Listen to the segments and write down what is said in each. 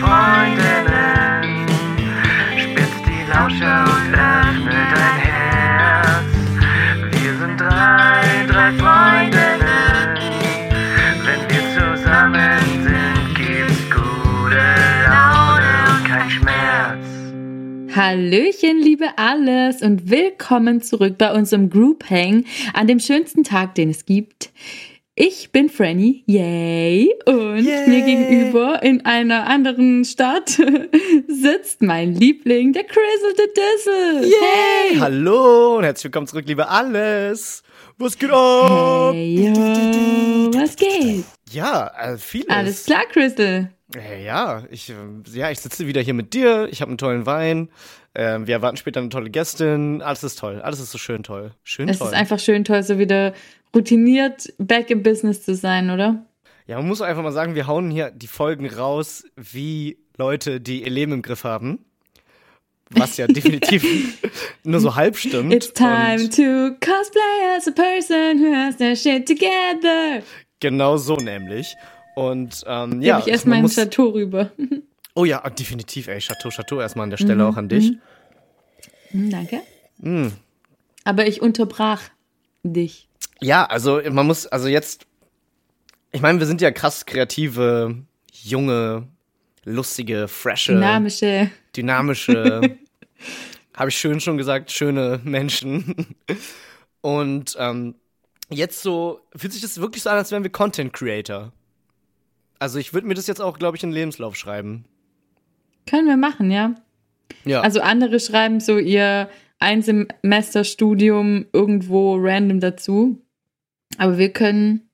Freundinnen. Spitz die Lauscher und öffne dein Herz. Wir sind drei, drei Freundinnen. Wenn wir zusammen sind, gibt's gute Laune und kein Schmerz. Hallöchen, liebe Alles und willkommen zurück bei unserem Group Hang an dem schönsten Tag, den es gibt. Ich bin Franny, yay! Und Yay. mir gegenüber in einer anderen Stadt sitzt mein Liebling, der Crizzle the Dizzle. Hey! Hallo und herzlich willkommen zurück, liebe Alles. Was geht ab? Hey, yo, was geht? Ja, äh, vieles. Alles klar, Crystal. Äh, ja, ich, äh, ja, ich sitze wieder hier mit dir. Ich habe einen tollen Wein. Ähm, wir erwarten später eine tolle Gästin. Alles ist toll. Alles ist so schön toll. Schön Es toll. ist einfach schön toll, so wieder routiniert back in Business zu sein, oder? ja, man muss einfach mal sagen, wir hauen hier die Folgen raus, wie Leute, die ihr Leben im Griff haben. Was ja definitiv nur so halb stimmt. It's time Und to cosplay as a person who has their shit together. genau so nämlich. Und ähm, Ja, ja, ich erst man mein muss- Chateau rüber. Oh ja, definitiv, ey. Chateau, Chateau erstmal an der Stelle auch an dich. Hm, Danke. Mm. Aber ich unterbrach dich. Ja, also man muss, also jetzt, ich meine, wir sind ja krass kreative, junge, lustige, frische, Dynamische. dynamische, habe ich schön schon gesagt, schöne Menschen. Und ähm, jetzt so, fühlt sich das wirklich so an, als wären wir Content Creator. Also ich würde mir das jetzt auch, glaube ich, in den Lebenslauf schreiben. Können wir machen, ja. Ja. Also andere schreiben so ihr Einsemesterstudium irgendwo random dazu. Aber wir können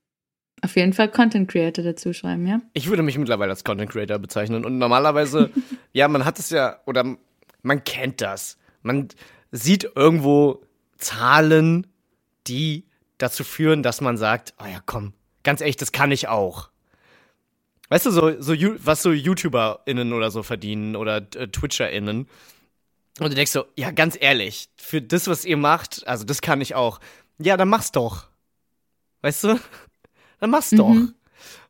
auf jeden Fall Content Creator dazu schreiben, ja? Ich würde mich mittlerweile als Content Creator bezeichnen. Und normalerweise, ja, man hat es ja, oder man kennt das. Man sieht irgendwo Zahlen, die dazu führen, dass man sagt, oh ja, komm, ganz ehrlich, das kann ich auch. Weißt du, so, so was so YouTuberInnen oder so verdienen oder äh, TwitcherInnen. Und du denkst so, ja, ganz ehrlich, für das, was ihr macht, also das kann ich auch. Ja, dann mach's doch. Weißt du? Dann mach's doch.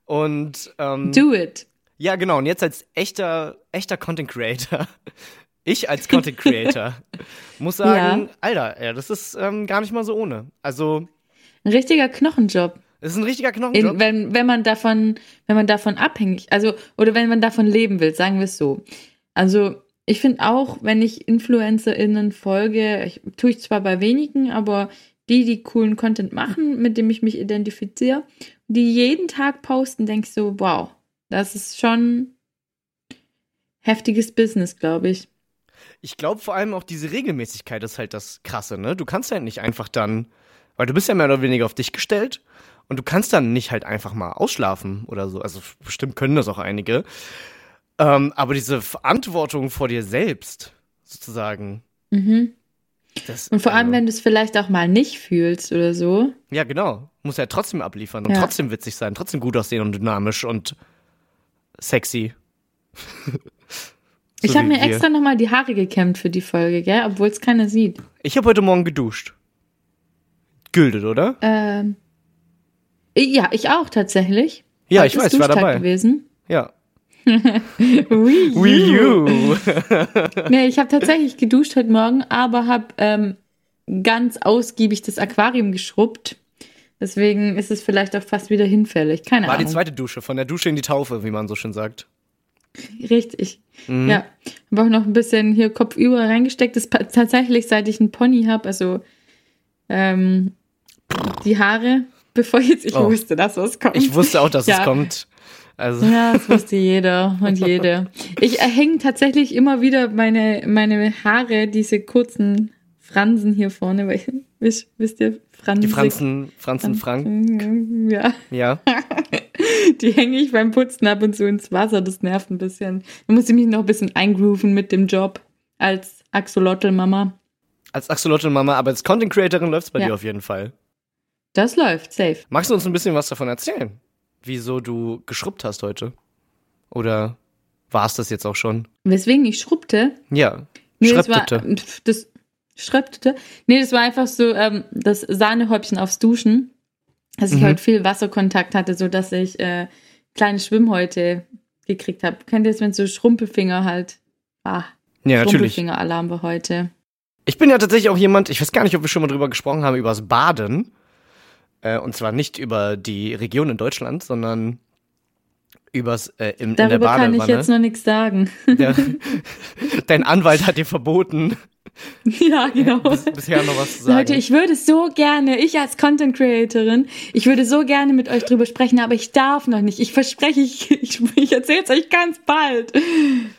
Und ähm, Do it. ja, genau. Und jetzt als echter, echter Content Creator, ich als Content Creator, muss sagen, Alter, ja, das ist ähm, gar nicht mal so ohne. Also, Ein richtiger Knochenjob. es ist ein richtiger Knochenjob. In, wenn, wenn man davon, wenn man davon abhängig, also, oder wenn man davon leben will, sagen wir es so. Also, ich finde auch, wenn ich InfluencerInnen folge, ich, tue ich zwar bei wenigen, aber die, die coolen Content machen, mit dem ich mich identifiziere, die jeden Tag posten, denke ich so, wow, das ist schon heftiges Business, glaube ich. Ich glaube vor allem auch diese Regelmäßigkeit ist halt das Krasse, ne? Du kannst halt nicht einfach dann, weil du bist ja mehr oder weniger auf dich gestellt und du kannst dann nicht halt einfach mal ausschlafen oder so. Also bestimmt können das auch einige. Ähm, aber diese Verantwortung vor dir selbst, sozusagen. Mhm. Das, Und vor allem, also- wenn du es vielleicht auch mal nicht fühlst oder so. Ja, genau. Muss ja trotzdem abliefern und Ja. trotzdem witzig sein, trotzdem gut aussehen und dynamisch und sexy. ich So habe wie mir wir. extra nochmal die Haare gekämmt für die Folge, gell? Obwohl es keiner sieht. Ich habe heute Morgen geduscht. Güldet, oder? Ähm, ja, ich auch tatsächlich. Ja, Heute ich weiß, ich war dabei. gewesen. Ja. Wii Wii U. Nee, ich habe tatsächlich geduscht heute Morgen, aber habe ähm, ganz ausgiebig das Aquarium geschrubbt. Deswegen ist es vielleicht auch fast wieder hinfällig. Keine War die Ahnung. zweite Dusche, von der Dusche in die Taufe, wie man so schön sagt. Richtig. Mhm. Ja. Habe auch noch ein bisschen hier kopfüber reingesteckt. Das tatsächlich, seit ich einen Pony habe, also ähm, die Haare, bevor jetzt ich Oh. wusste, dass was kommt. Ich wusste auch, dass Ja. es kommt. Also, Ja, das wusste jeder und jede. Ich erhänge tatsächlich immer wieder meine, meine Haare, diese kurzen Fransen hier vorne, weil wisst, wisst ihr, Fransen. die Franzen, Franzen Frank. Ja, Ja. die hänge ich beim Putzen ab und zu ins Wasser. Das nervt ein bisschen. Da muss ich mich noch ein bisschen eingrooven mit dem Job als Axolotl-Mama. Als Axolotl-Mama, aber als Content Creatorin läuft's bei Ja. dir auf jeden Fall. Das läuft, safe. Magst du uns ein bisschen was davon erzählen? Wieso du geschrubbt hast heute? Oder war es das jetzt auch schon? Weswegen ich schrubbte. Ja. Nee, das war, Schreibtitte. pf, das Schreibtitte. Nee, das war einfach so ähm, das Sahnehäubchen aufs Duschen. Dass ich Mhm. heute viel Wasserkontakt hatte, so dass ich äh, kleine Schwimmhäute gekriegt habe. Kennt ihr das, wenn so Schrumpelfinger halt. Ah, Ja, natürlich. Schrumpelfinger-Alarm war heute. Ich bin ja tatsächlich auch jemand, ich weiß gar nicht, ob wir schon mal drüber gesprochen haben, über das Baden. Äh, und zwar nicht über die Region in Deutschland, sondern übers äh, im, in der Darüber kann Badewanne. ich jetzt noch nichts sagen. Der, dein Anwalt hat dir verboten, ja, genau. bis, bisher noch was zu sagen. Leute, ich würde so gerne, ich als Content Creatorin, ich würde so gerne mit euch drüber sprechen, aber ich darf noch nicht. Ich verspreche, ich, ich, ich erzähle es euch ganz bald.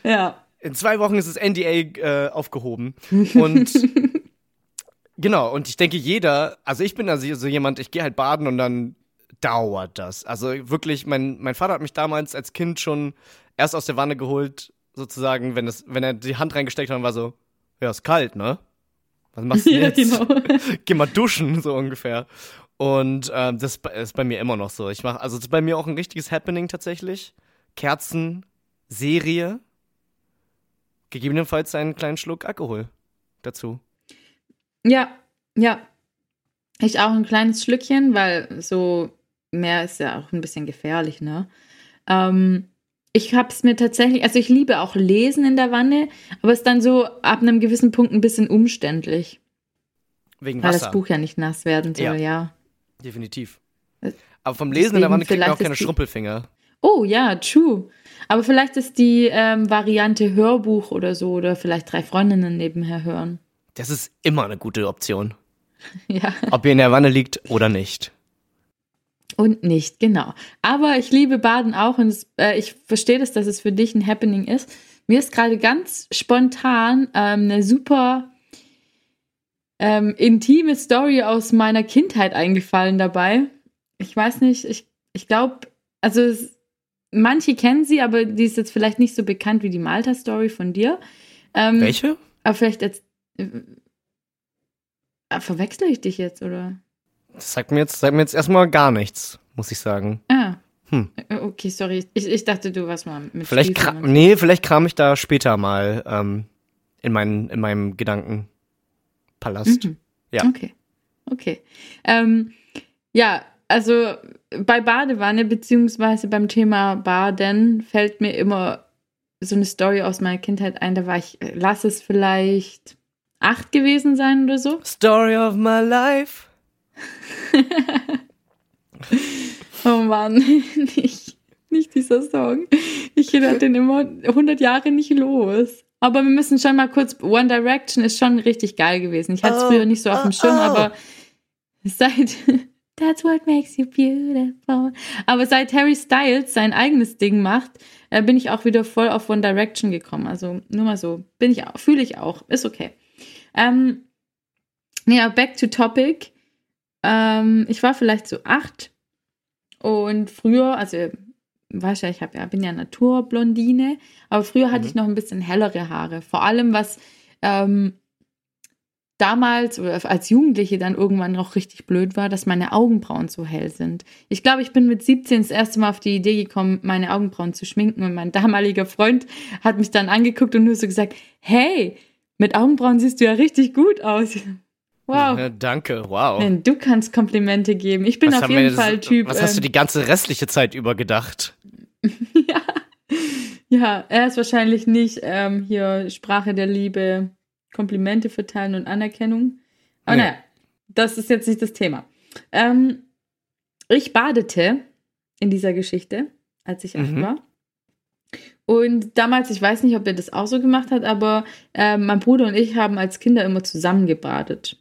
Ja. In zwei Wochen ist das NDA äh, aufgehoben. Und genau, und ich denke, jeder, also ich bin also so jemand, ich gehe halt baden und dann dauert das. Also wirklich, mein, mein Vater hat mich damals als Kind schon erst aus der Wanne geholt, sozusagen, wenn, es, wenn er die Hand reingesteckt hat und war so, ja, ist kalt, ne? Was machst du Ja, jetzt? genau. Geh mal duschen, so ungefähr. Und ähm, das ist bei- ist bei mir immer noch so. Ich mache, also das ist bei mir auch ein richtiges Happening tatsächlich. Kerzen, Serie, gegebenenfalls einen kleinen Schluck Alkohol dazu. Ja, ja. Ich auch ein kleines Schlückchen, weil so mehr ist ja auch ein bisschen gefährlich, ne? Ähm, ich habe es mir tatsächlich, also ich liebe auch Lesen in der Wanne, aber es ist dann so ab einem gewissen Punkt ein bisschen umständlich, Wegen weil Wasser. das Buch ja nicht nass werden soll, Ja. ja. Definitiv. Äh, Aber vom Lesen in der deswegen Wanne kriegt man auch keine Schrumpelfinger. Oh ja, true. Aber vielleicht ist die ähm, Variante Hörbuch oder so oder vielleicht drei Freundinnen nebenher hören. Das ist immer eine gute Option. Ja. Ob ihr in der Wanne liegt oder nicht. Und nicht, genau. Aber ich liebe Baden auch und es, äh, ich verstehe das, dass es für dich ein Happening ist. Mir ist gerade ganz spontan ähm, eine super ähm, intime Story aus meiner Kindheit eingefallen dabei. Ich weiß nicht, ich, ich glaube, also es, manche kennen sie, aber die ist jetzt vielleicht nicht so bekannt wie die Malta-Story von dir. Ähm, Welche? Aber vielleicht jetzt. Äh, verwechsel ich dich jetzt, oder? Das sagt mir jetzt, sagt mir jetzt erstmal gar nichts, muss ich sagen. Ah. Hm. Äh, Okay, sorry. Ich, ich dachte, du warst mal mit Vielleicht, Schließen kra und- nee, vielleicht kram ich da später mal ähm, in, meinen, in meinem Gedankenpalast. Mhm. Ja. Okay. Okay. Ähm, ja, also bei Badewanne beziehungsweise beim Thema Baden fällt mir immer so eine Story aus meiner Kindheit ein. Da war ich, äh, lass es vielleicht acht gewesen sein oder so. Story of my life. Oh Mann, nicht, nicht dieser Song. Ich höre den immer 100 Jahre nicht los. Aber wir müssen schon mal kurz, One Direction ist schon richtig geil gewesen. Ich hatte es Oh, früher nicht so auf oh, dem Schirm, oh. aber seit, that's what makes you beautiful. Aber seit Harry Styles sein eigenes Ding macht, äh, bin ich auch wieder voll auf One Direction gekommen. Also nur mal so, bin ich auch, fühle ich auch, ist okay. Ähm, ja, back to topic. Ähm, ich war vielleicht so acht und früher, also weißt ja, ich hab ja, bin ja Naturblondine, aber früher hatte Mhm. ich noch ein bisschen hellere Haare. Vor allem, was ähm, damals oder als Jugendliche dann irgendwann noch richtig blöd war, dass meine Augenbrauen so hell sind. Ich glaube, ich bin mit 17 das erste Mal auf die Idee gekommen, meine Augenbrauen zu schminken und mein damaliger Freund hat mich dann angeguckt und nur so gesagt, hey, mit Augenbrauen siehst du ja richtig gut aus. Wow. Ja, danke, wow. Nein, du kannst Komplimente geben. Ich bin Was auf jeden jetzt- Fall Typ. Was hast du ähm, die ganze restliche Zeit über gedacht? ja. ja, er ist wahrscheinlich nicht ähm, hier Sprache der Liebe, Komplimente verteilen und Anerkennung. Aber Nee. naja, das ist jetzt nicht das Thema. Ähm, ich badete in dieser Geschichte, als ich acht Mhm. war. Und damals, ich weiß nicht, ob er das auch so gemacht hat, aber äh, mein Bruder und ich haben als Kinder immer zusammen gebadet.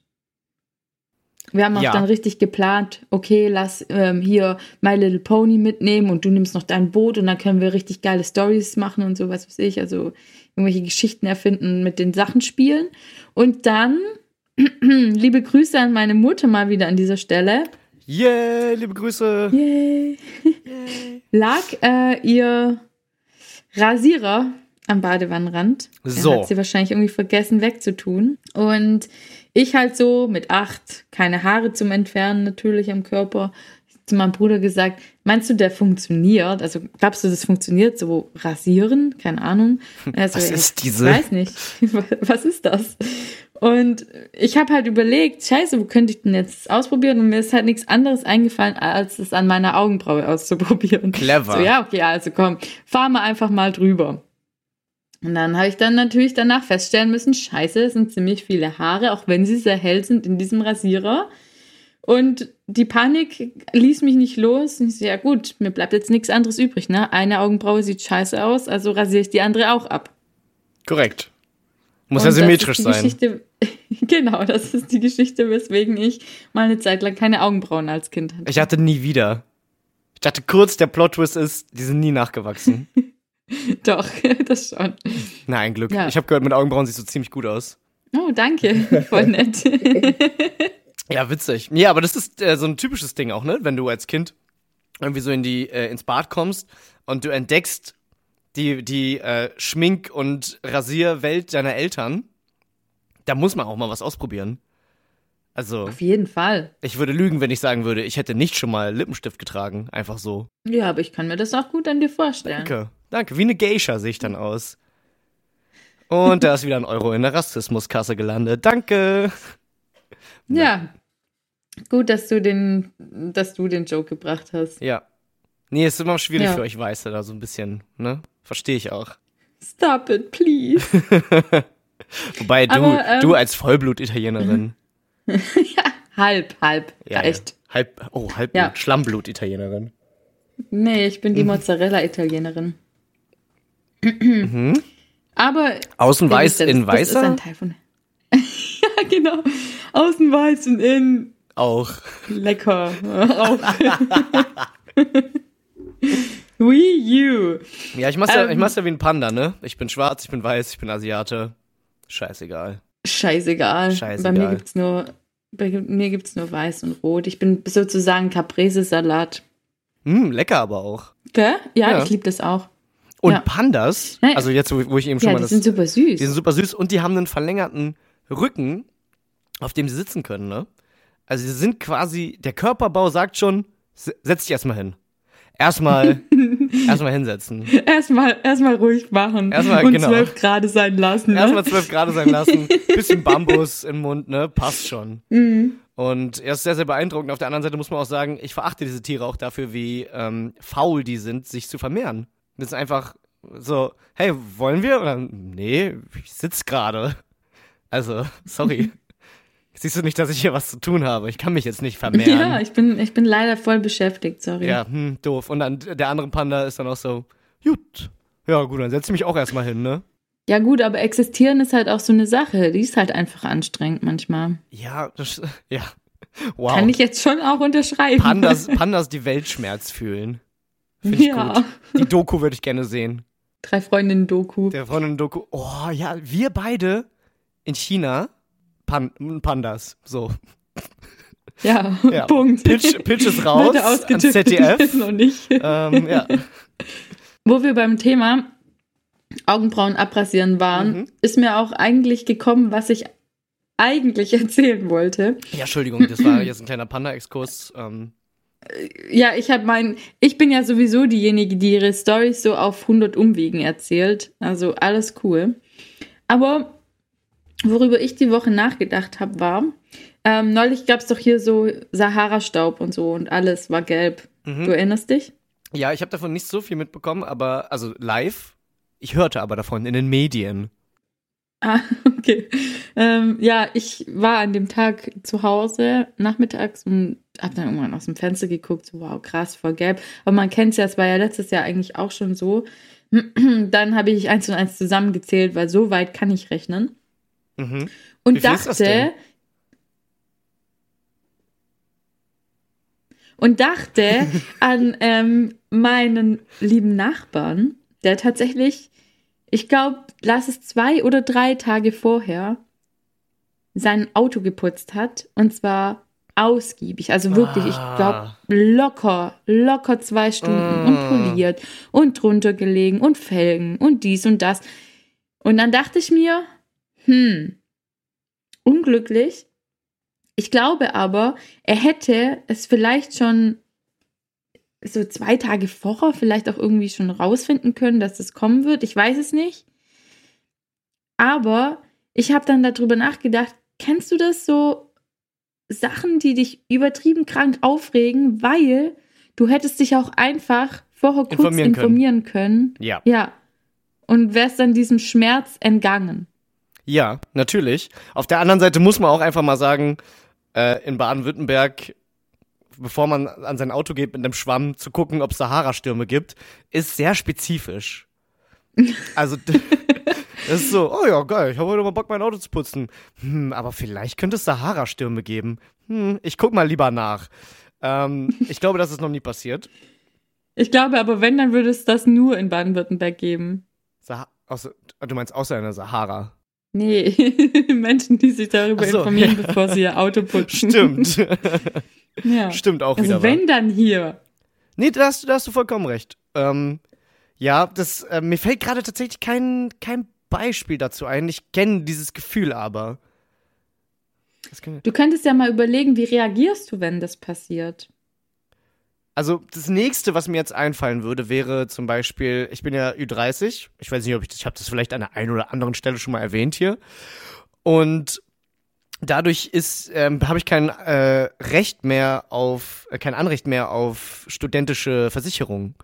Wir haben auch Ja. dann richtig geplant, okay, lass ähm, hier My Little Pony mitnehmen und du nimmst noch dein Boot und dann können wir richtig geile Stories machen und so, was weiß ich, also irgendwelche Geschichten erfinden, mit den Sachen spielen. Und dann, liebe Grüße an meine Mutter mal wieder an dieser Stelle, Yeah, liebe Grüße. Yay. lag äh, ihr Rasierer am Badewannenrand. So. Den hat sie wahrscheinlich irgendwie vergessen wegzutun. Und ich halt so mit acht, keine Haare zum Entfernen natürlich am Körper, zu meinem Bruder gesagt, meinst du, der funktioniert? Also glaubst du, das funktioniert so rasieren? Keine Ahnung. Also, Was ich ist diese? weiß nicht. Was ist das? Und ich habe halt überlegt, scheiße, wo könnte ich denn jetzt ausprobieren? Und mir ist halt nichts anderes eingefallen, als es an meiner Augenbraue auszuprobieren. Clever. So, ja, okay, also komm, fahren wir einfach mal drüber. Und dann habe ich dann natürlich danach feststellen müssen, scheiße, es sind ziemlich viele Haare, auch wenn sie sehr hell sind in diesem Rasierer. Und die Panik ließ mich nicht los. Und ich so, ja gut, mir bleibt jetzt nichts anderes übrig. Ne? Eine Augenbraue sieht scheiße aus, also rasiere ich die andere auch ab. Korrekt. Muss Und ja symmetrisch sein. Geschichte, genau, das ist die Geschichte, weswegen ich mal eine Zeit lang keine Augenbrauen als Kind hatte. Ich hatte nie wieder. Ich dachte kurz, der Plot-Twist ist, die sind nie nachgewachsen. Doch, das schon. Na, ein Glück. Ja. Ich habe gehört, mit Augenbrauen siehst du ziemlich gut aus. Oh, danke. Voll nett. Ja, witzig. Ja, aber das ist äh, so ein typisches Ding auch, ne? Wenn du als Kind irgendwie so in die, äh, ins Bad kommst und du entdeckst die, die äh, Schmink- und Rasierwelt deiner Eltern, da muss man auch mal was ausprobieren. Also, Auf jeden Fall. ich würde lügen, wenn ich sagen würde, ich hätte nicht schon mal Lippenstift getragen. Einfach so. Ja, aber ich kann mir das auch gut an dir vorstellen. Danke. Danke. Wie eine Geisha sehe ich dann aus. Und da ist wieder ein Euro in der Rassismuskasse gelandet. Danke. Ja. Gut, dass du den, dass du den Joke gebracht hast. Ja. Nee, ist immer schwierig Ja. für euch Weiße da so ein bisschen, ne? Verstehe ich auch. Stop it, please. Wobei du, Aber, ähm, du als Vollblut-Italienerin. halb, halb. Ja, Echt. Ja. Halb, oh, Halbblut, Ja. Schlammblut-Italienerin. Nee, ich Mhm. bin die Mozzarella-Italienerin. Aber Außen weiß, wisst ja, das- ist weißer? ein Teil von. ja, genau. Außen weiß und innen Auch. lecker. Auch. We you. Ja, ich mach's ja, Ähm. ich mach's ja wie ein Panda, ne? Ich bin schwarz, ich bin weiß, ich bin Asiate. Scheißegal. Scheißegal. Scheißegal. Bei mir gibt's nur, bei mir gibt's nur weiß und rot. Ich bin sozusagen Caprese-Salat. Hm, lecker aber auch. Gell? Ja, Ja. ich liebe das auch. Und Ja. Pandas, Nein. also jetzt, wo ich eben schon Ja, mal die das. sind super süß. Die sind super süß und die haben einen verlängerten Rücken, auf dem sie sitzen können, ne? Also sie sind quasi, der Körperbau sagt schon, se- setz dich erstmal hin. Erstmal, erstmal hinsetzen. Erstmal, erstmal ruhig machen. Erstmal, und genau. zwölf Grad sein lassen. Ne? Erstmal zwölf Grad sein lassen, bisschen Bambus im Mund, ne? Passt schon. Mhm. Und er ist sehr, sehr beeindruckend. Auf der anderen Seite muss man auch sagen, ich verachte diese Tiere auch dafür, wie ähm, faul die sind, sich zu vermehren. Das ist einfach so, hey, wollen wir? Oder nee, ich sitz gerade. Also, sorry. Siehst du nicht, dass ich hier was zu tun habe? Ich kann mich jetzt nicht Ja, vermehren. ich bin, ich bin leider voll beschäftigt, sorry. Ja, hm, doof. Und dann der andere Panda ist dann auch so, gut. Ja, gut, dann setz ich mich auch erstmal hin, ne? Ja, gut, aber existieren ist halt auch so eine Sache. Die ist halt einfach anstrengend manchmal. Ja, das, ja. Wow. Kann ich jetzt schon auch unterschreiben. Pandas, Pandas die Weltschmerz fühlen. Finde ich ja. gut. Die Doku würde ich gerne sehen. Drei Freundinnen Doku. Der Freundin Doku. Oh ja, wir beide in China Pan Pandas. So. Ja, Ja. Punkt. Pitch, Pitch ist raus ans ZDF. noch nicht. ähm, ja. Wo wir beim Thema Augenbrauen abrasieren waren, Mhm. ist mir auch eigentlich gekommen, was ich eigentlich erzählen wollte. ja, Entschuldigung, das war jetzt ein kleiner Panda-Exkurs. Ähm, Ja, ich habe mein, ich bin ja sowieso diejenige, die ihre Storys so auf 100 Umwegen erzählt. Also alles cool. Aber worüber ich die Woche nachgedacht habe, war, ähm, neulich gab es doch hier so Sahara-Staub und so und alles war gelb. Mhm. Du erinnerst dich? ja, ich habe davon nicht so viel mitbekommen, aber, also live. Ich hörte aber davon in den Medien. Ah, okay. Ähm, ja, ich war an dem Tag zu Hause nachmittags und habe dann irgendwann aus dem Fenster geguckt, so wow, krass, voll gelb. Aber man kennt es ja, es war ja letztes Jahr eigentlich auch schon so. Dann habe ich eins und eins zusammengezählt, weil so weit kann ich rechnen. Mhm. Und dachte. Und dachte an ähm, meinen lieben Nachbarn, der tatsächlich, ich glaube, lass es zwei oder drei Tage vorher sein Auto geputzt hat. Und zwar ausgiebig. Also wirklich, ich glaube, Ah. locker, locker zwei Stunden und Mm. poliert und drunter gelegen und Felgen und dies und das. Und dann dachte ich mir, hm, unglücklich. Ich glaube aber, er hätte es vielleicht schon so zwei Tage vorher vielleicht auch irgendwie schon rausfinden können, dass das kommen wird. Ich weiß es nicht. Aber ich habe dann darüber nachgedacht, kennst du das so Sachen, die dich übertrieben krank aufregen, weil du hättest dich auch einfach vorher kurz Informieren können. informieren können. Ja. Ja. Und wärst dann diesem Schmerz entgangen. Ja, natürlich. Auf der anderen Seite muss man auch einfach mal sagen, äh, in Baden-Württemberg, bevor man an sein Auto geht mit einem Schwamm, zu gucken, ob es Sahara-Stürme gibt, ist sehr spezifisch. Also, das ist so, oh ja, geil, ich habe heute mal Bock, mein Auto zu putzen. Hm, aber vielleicht könnte es Sahara-Stürme geben. Hm, ich guck mal lieber nach. Ähm, ich glaube, das ist noch nie passiert. Ich glaube aber, wenn, dann würde es das nur in Baden-Württemberg geben. Sah außer, du meinst außer in der Sahara. Nee, Menschen, die sich darüber so, informieren, ja. bevor sie ihr Auto putzen. Stimmt. ja. Stimmt auch wieder. Also wahr. wenn, dann hier. Nee, da hast, du- da hast du vollkommen recht. Ähm, ja, das, äh, mir fällt gerade tatsächlich kein, kein Beispiel dazu ein. Ich kenne dieses Gefühl aber. Du könntest ja mal überlegen, wie reagierst du, wenn das passiert? Also das nächste, was mir jetzt einfallen würde, wäre zum Beispiel, ich bin ja Ü30. Ich weiß nicht, ob ich das, ich habe das vielleicht an der einen oder anderen Stelle schon mal erwähnt hier. Und dadurch ist, ähm, habe ich kein äh, Recht mehr auf, äh, kein Anrecht mehr auf studentische Versicherung.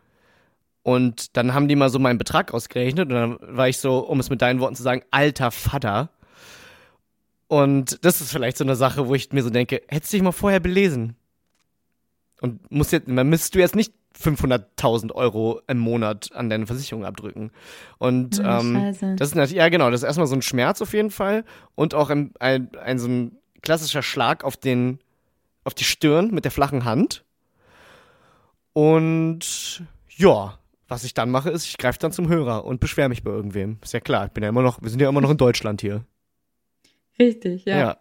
Und dann haben die mal so meinen Betrag ausgerechnet und dann war ich so, um es mit deinen Worten zu sagen, alter Vater. Und das ist vielleicht so eine Sache, wo ich mir so denke, hättest du dich mal vorher belesen. Und muss jetzt, dann müsstest du jetzt nicht 500.000 Euro im Monat an deine Versicherung abdrücken. Und Ah, ähm, das ist natürlich, ja genau, das ist erstmal so ein Schmerz auf jeden Fall und auch ein, ein, ein so ein klassischer Schlag auf den, auf die Stirn mit der flachen Hand. Und ja, was ich dann mache, ist, ich greife dann zum Hörer und beschwere mich bei irgendwem. Ist ja klar, ich bin ja immer noch, wir sind ja immer noch in Deutschland hier. Richtig, ja.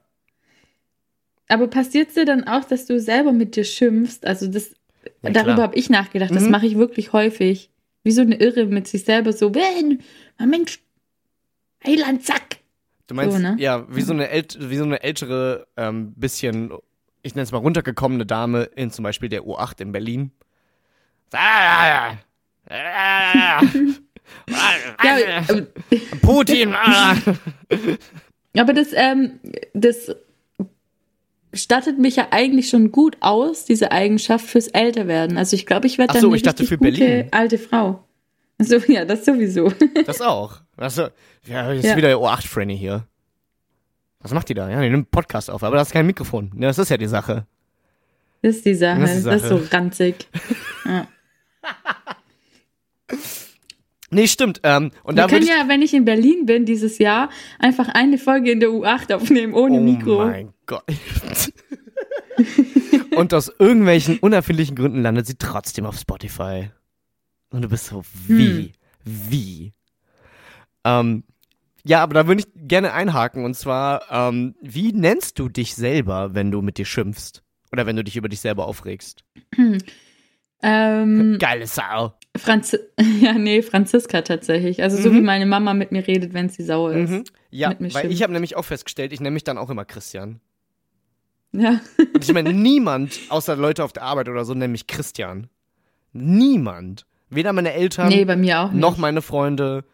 Aber passiert es dir dann auch, dass du selber mit dir schimpfst? Also das, Ja, darüber habe ich nachgedacht. Das Mhm. mache ich wirklich häufig. Wie so eine Irre mit sich selber so, wenn, Mensch, Heiland, zack. Du meinst, So, ne? ja, wie so eine, ält wie so eine ältere, ähm, bisschen, ich nenne es mal runtergekommene Dame in zum Beispiel der U8 in Berlin. Ah, Ja, ähm, Putin! ah. aber das, ähm, das stattet mich ja eigentlich schon gut aus, diese Eigenschaft fürs Älterwerden. Also ich glaube, ich werde dann so, eine ich dachte für gute Berlin. alte Frau. So, ja, das sowieso. Das auch. Also, ja, jetzt Ja. wieder der U8-Franny hier. Was macht die da? Ja, die nimmt einen Podcast auf, aber das ist kein Mikrofon. Ja, das ist ja die Sache. Das ist die Sache. Das Das ist ist, die so Sache. ranzig. Ja. Nee, stimmt. Ähm, und Wir können ja, wenn ich in Berlin bin dieses Jahr, einfach eine Folge in der U8 aufnehmen, ohne oh Mikro. mein Gott. und aus irgendwelchen unerfindlichen Gründen landet sie trotzdem auf Spotify. Und du bist so, wie? Wie? Ähm, ja, aber da würde ich gerne einhaken. Und zwar, ähm, wie nennst du dich selber, wenn du mit dir schimpfst? Oder wenn du dich über dich selber aufregst? Ähm, Geile Sau. Franz ja, nee, Franziska tatsächlich. Also so Mhm. wie meine Mama mit mir redet, wenn sie sauer ist. Mhm. Ja, mit mir weil ich habe nämlich auch festgestellt, ich nenne mich dann auch immer Christian. Ja. Und ich meine, niemand, außer Leute auf der Arbeit oder so, nennt mich Christian. Niemand. Weder meine Eltern, Nee, bei mir auch nicht. noch meine Freunde,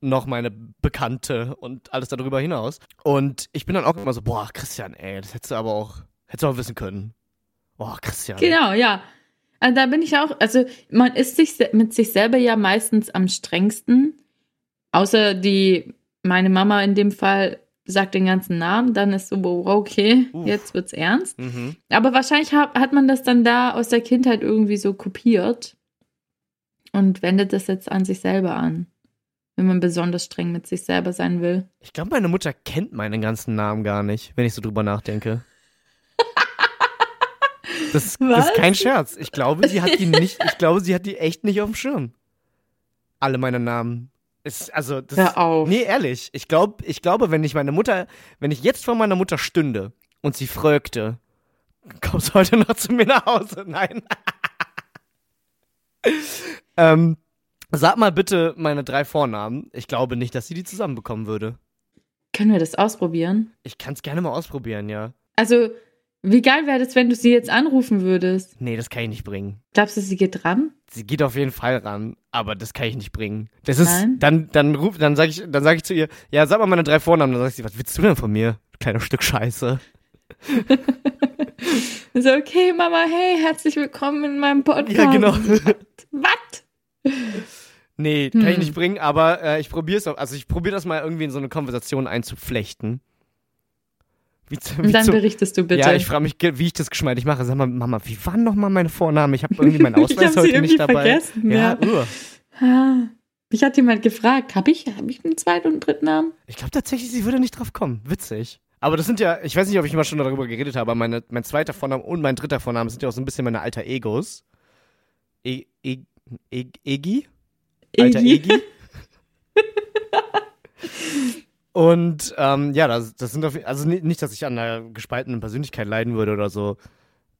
noch meine Bekannte und alles darüber hinaus. Und ich bin dann auch immer so, boah, Christian, ey, das hättest du aber auch, hättest du auch wissen können. Boah, Christian. Genau, ja. Also da bin ich auch, also man ist sich mit sich selber ja meistens am strengsten. Außer die, meine Mama in dem Fall sagt den ganzen Namen, dann ist so, okay, Uff. jetzt wird's ernst. Mhm. Aber wahrscheinlich hat, hat man das dann da aus der Kindheit irgendwie so kopiert und wendet das jetzt an sich selber an, wenn man besonders streng mit sich selber sein will. Ich glaube, meine Mutter kennt meinen ganzen Namen gar nicht, wenn ich so drüber nachdenke. Das, das ist kein Scherz. Ich glaube, sie hat die nicht, ich glaube, sie hat die echt nicht auf dem Schirm. Alle meine Namen. Ist, also, das, Hör auf. Nee, ehrlich. Ich glaube, ich glaube, wenn ich meine Mutter, wenn ich jetzt vor meiner Mutter stünde und sie fragte, kommst du heute noch zu mir nach Hause? Nein. ähm, sag mal bitte meine drei Vornamen. Ich glaube nicht, dass sie die zusammenbekommen würde. Können wir das ausprobieren? Ich kann es gerne mal ausprobieren, ja. Also, Wie geil wäre das, wenn du sie jetzt anrufen würdest? Nee, das kann ich nicht bringen. Glaubst du, sie geht dran? Sie geht auf jeden Fall ran, aber das kann ich nicht bringen. Das ist, Nein? dann, dann ruf, dann sag ich, dann sag ich zu ihr, ja, sag mal meine drei Vornamen. Dann sagt sie, was willst du denn von mir? du Kleines Stück Scheiße. So, okay, Mama, hey, herzlich willkommen in meinem Podcast. Ja, genau. Was? Nee, kann ich Hm. nicht bringen, aber äh, ich probiere es auch. Also ich probiere das mal irgendwie in so eine Konversation einzuflechten. Wie, wie Und dann zu, berichtest du bitte. Ja, ich frage mich, wie ich das geschmeidig mache. Sag mal, Mama, wie waren noch mal meine Vornamen? Ich habe irgendwie meinen Ausweis heute nicht dabei. vergessen, ja. uh. Ah, Mich hat jemand gefragt, habe ich, hab ich einen zweiten und einen dritten Namen? Ich glaube tatsächlich, sie würde nicht drauf kommen. Witzig. Aber das sind ja, ich weiß nicht, ob ich mal schon darüber geredet habe, aber meine, mein zweiter Vorname und mein dritter Vorname sind ja auch so ein bisschen meine alter Egos. E, e, e, Egi? Alter Egi. Und ähm, ja, das, das sind auf, also ni- nicht, dass ich an einer gespaltenen Persönlichkeit leiden würde oder so,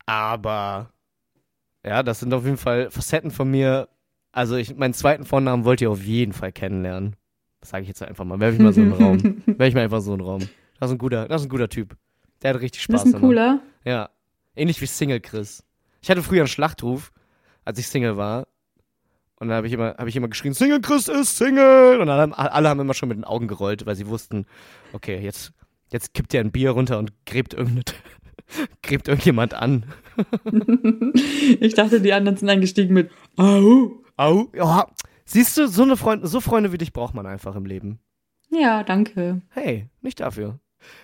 aber ja, das sind auf jeden Fall Facetten von mir. Also ich, meinen zweiten Vornamen wollt ihr auf jeden Fall kennenlernen. Das sage ich jetzt einfach mal. Werfe ich mal so einen Raum. Werfe ich mal einfach so einen Raum. Das ist ein guter, das ist ein guter Typ. Der hat richtig Spaß. Das ist ein daran. cooler. Ja. Ähnlich wie Single Chris. Ich hatte früher einen Schlachtruf, als ich Single war. Und da habe ich immer, habe ich immer geschrien, Single Chris ist Single. Und dann haben, alle haben immer schon mit den Augen gerollt, weil sie wussten, okay, jetzt, jetzt kippt er ein Bier runter und gräbt irgendeine, gräbt irgendjemand an. ich dachte, die anderen sind eingestiegen mit Au. Au. Ja. Siehst du, so eine Freund, so Freunde wie dich braucht man einfach im Leben. Ja, danke. Hey, nicht dafür.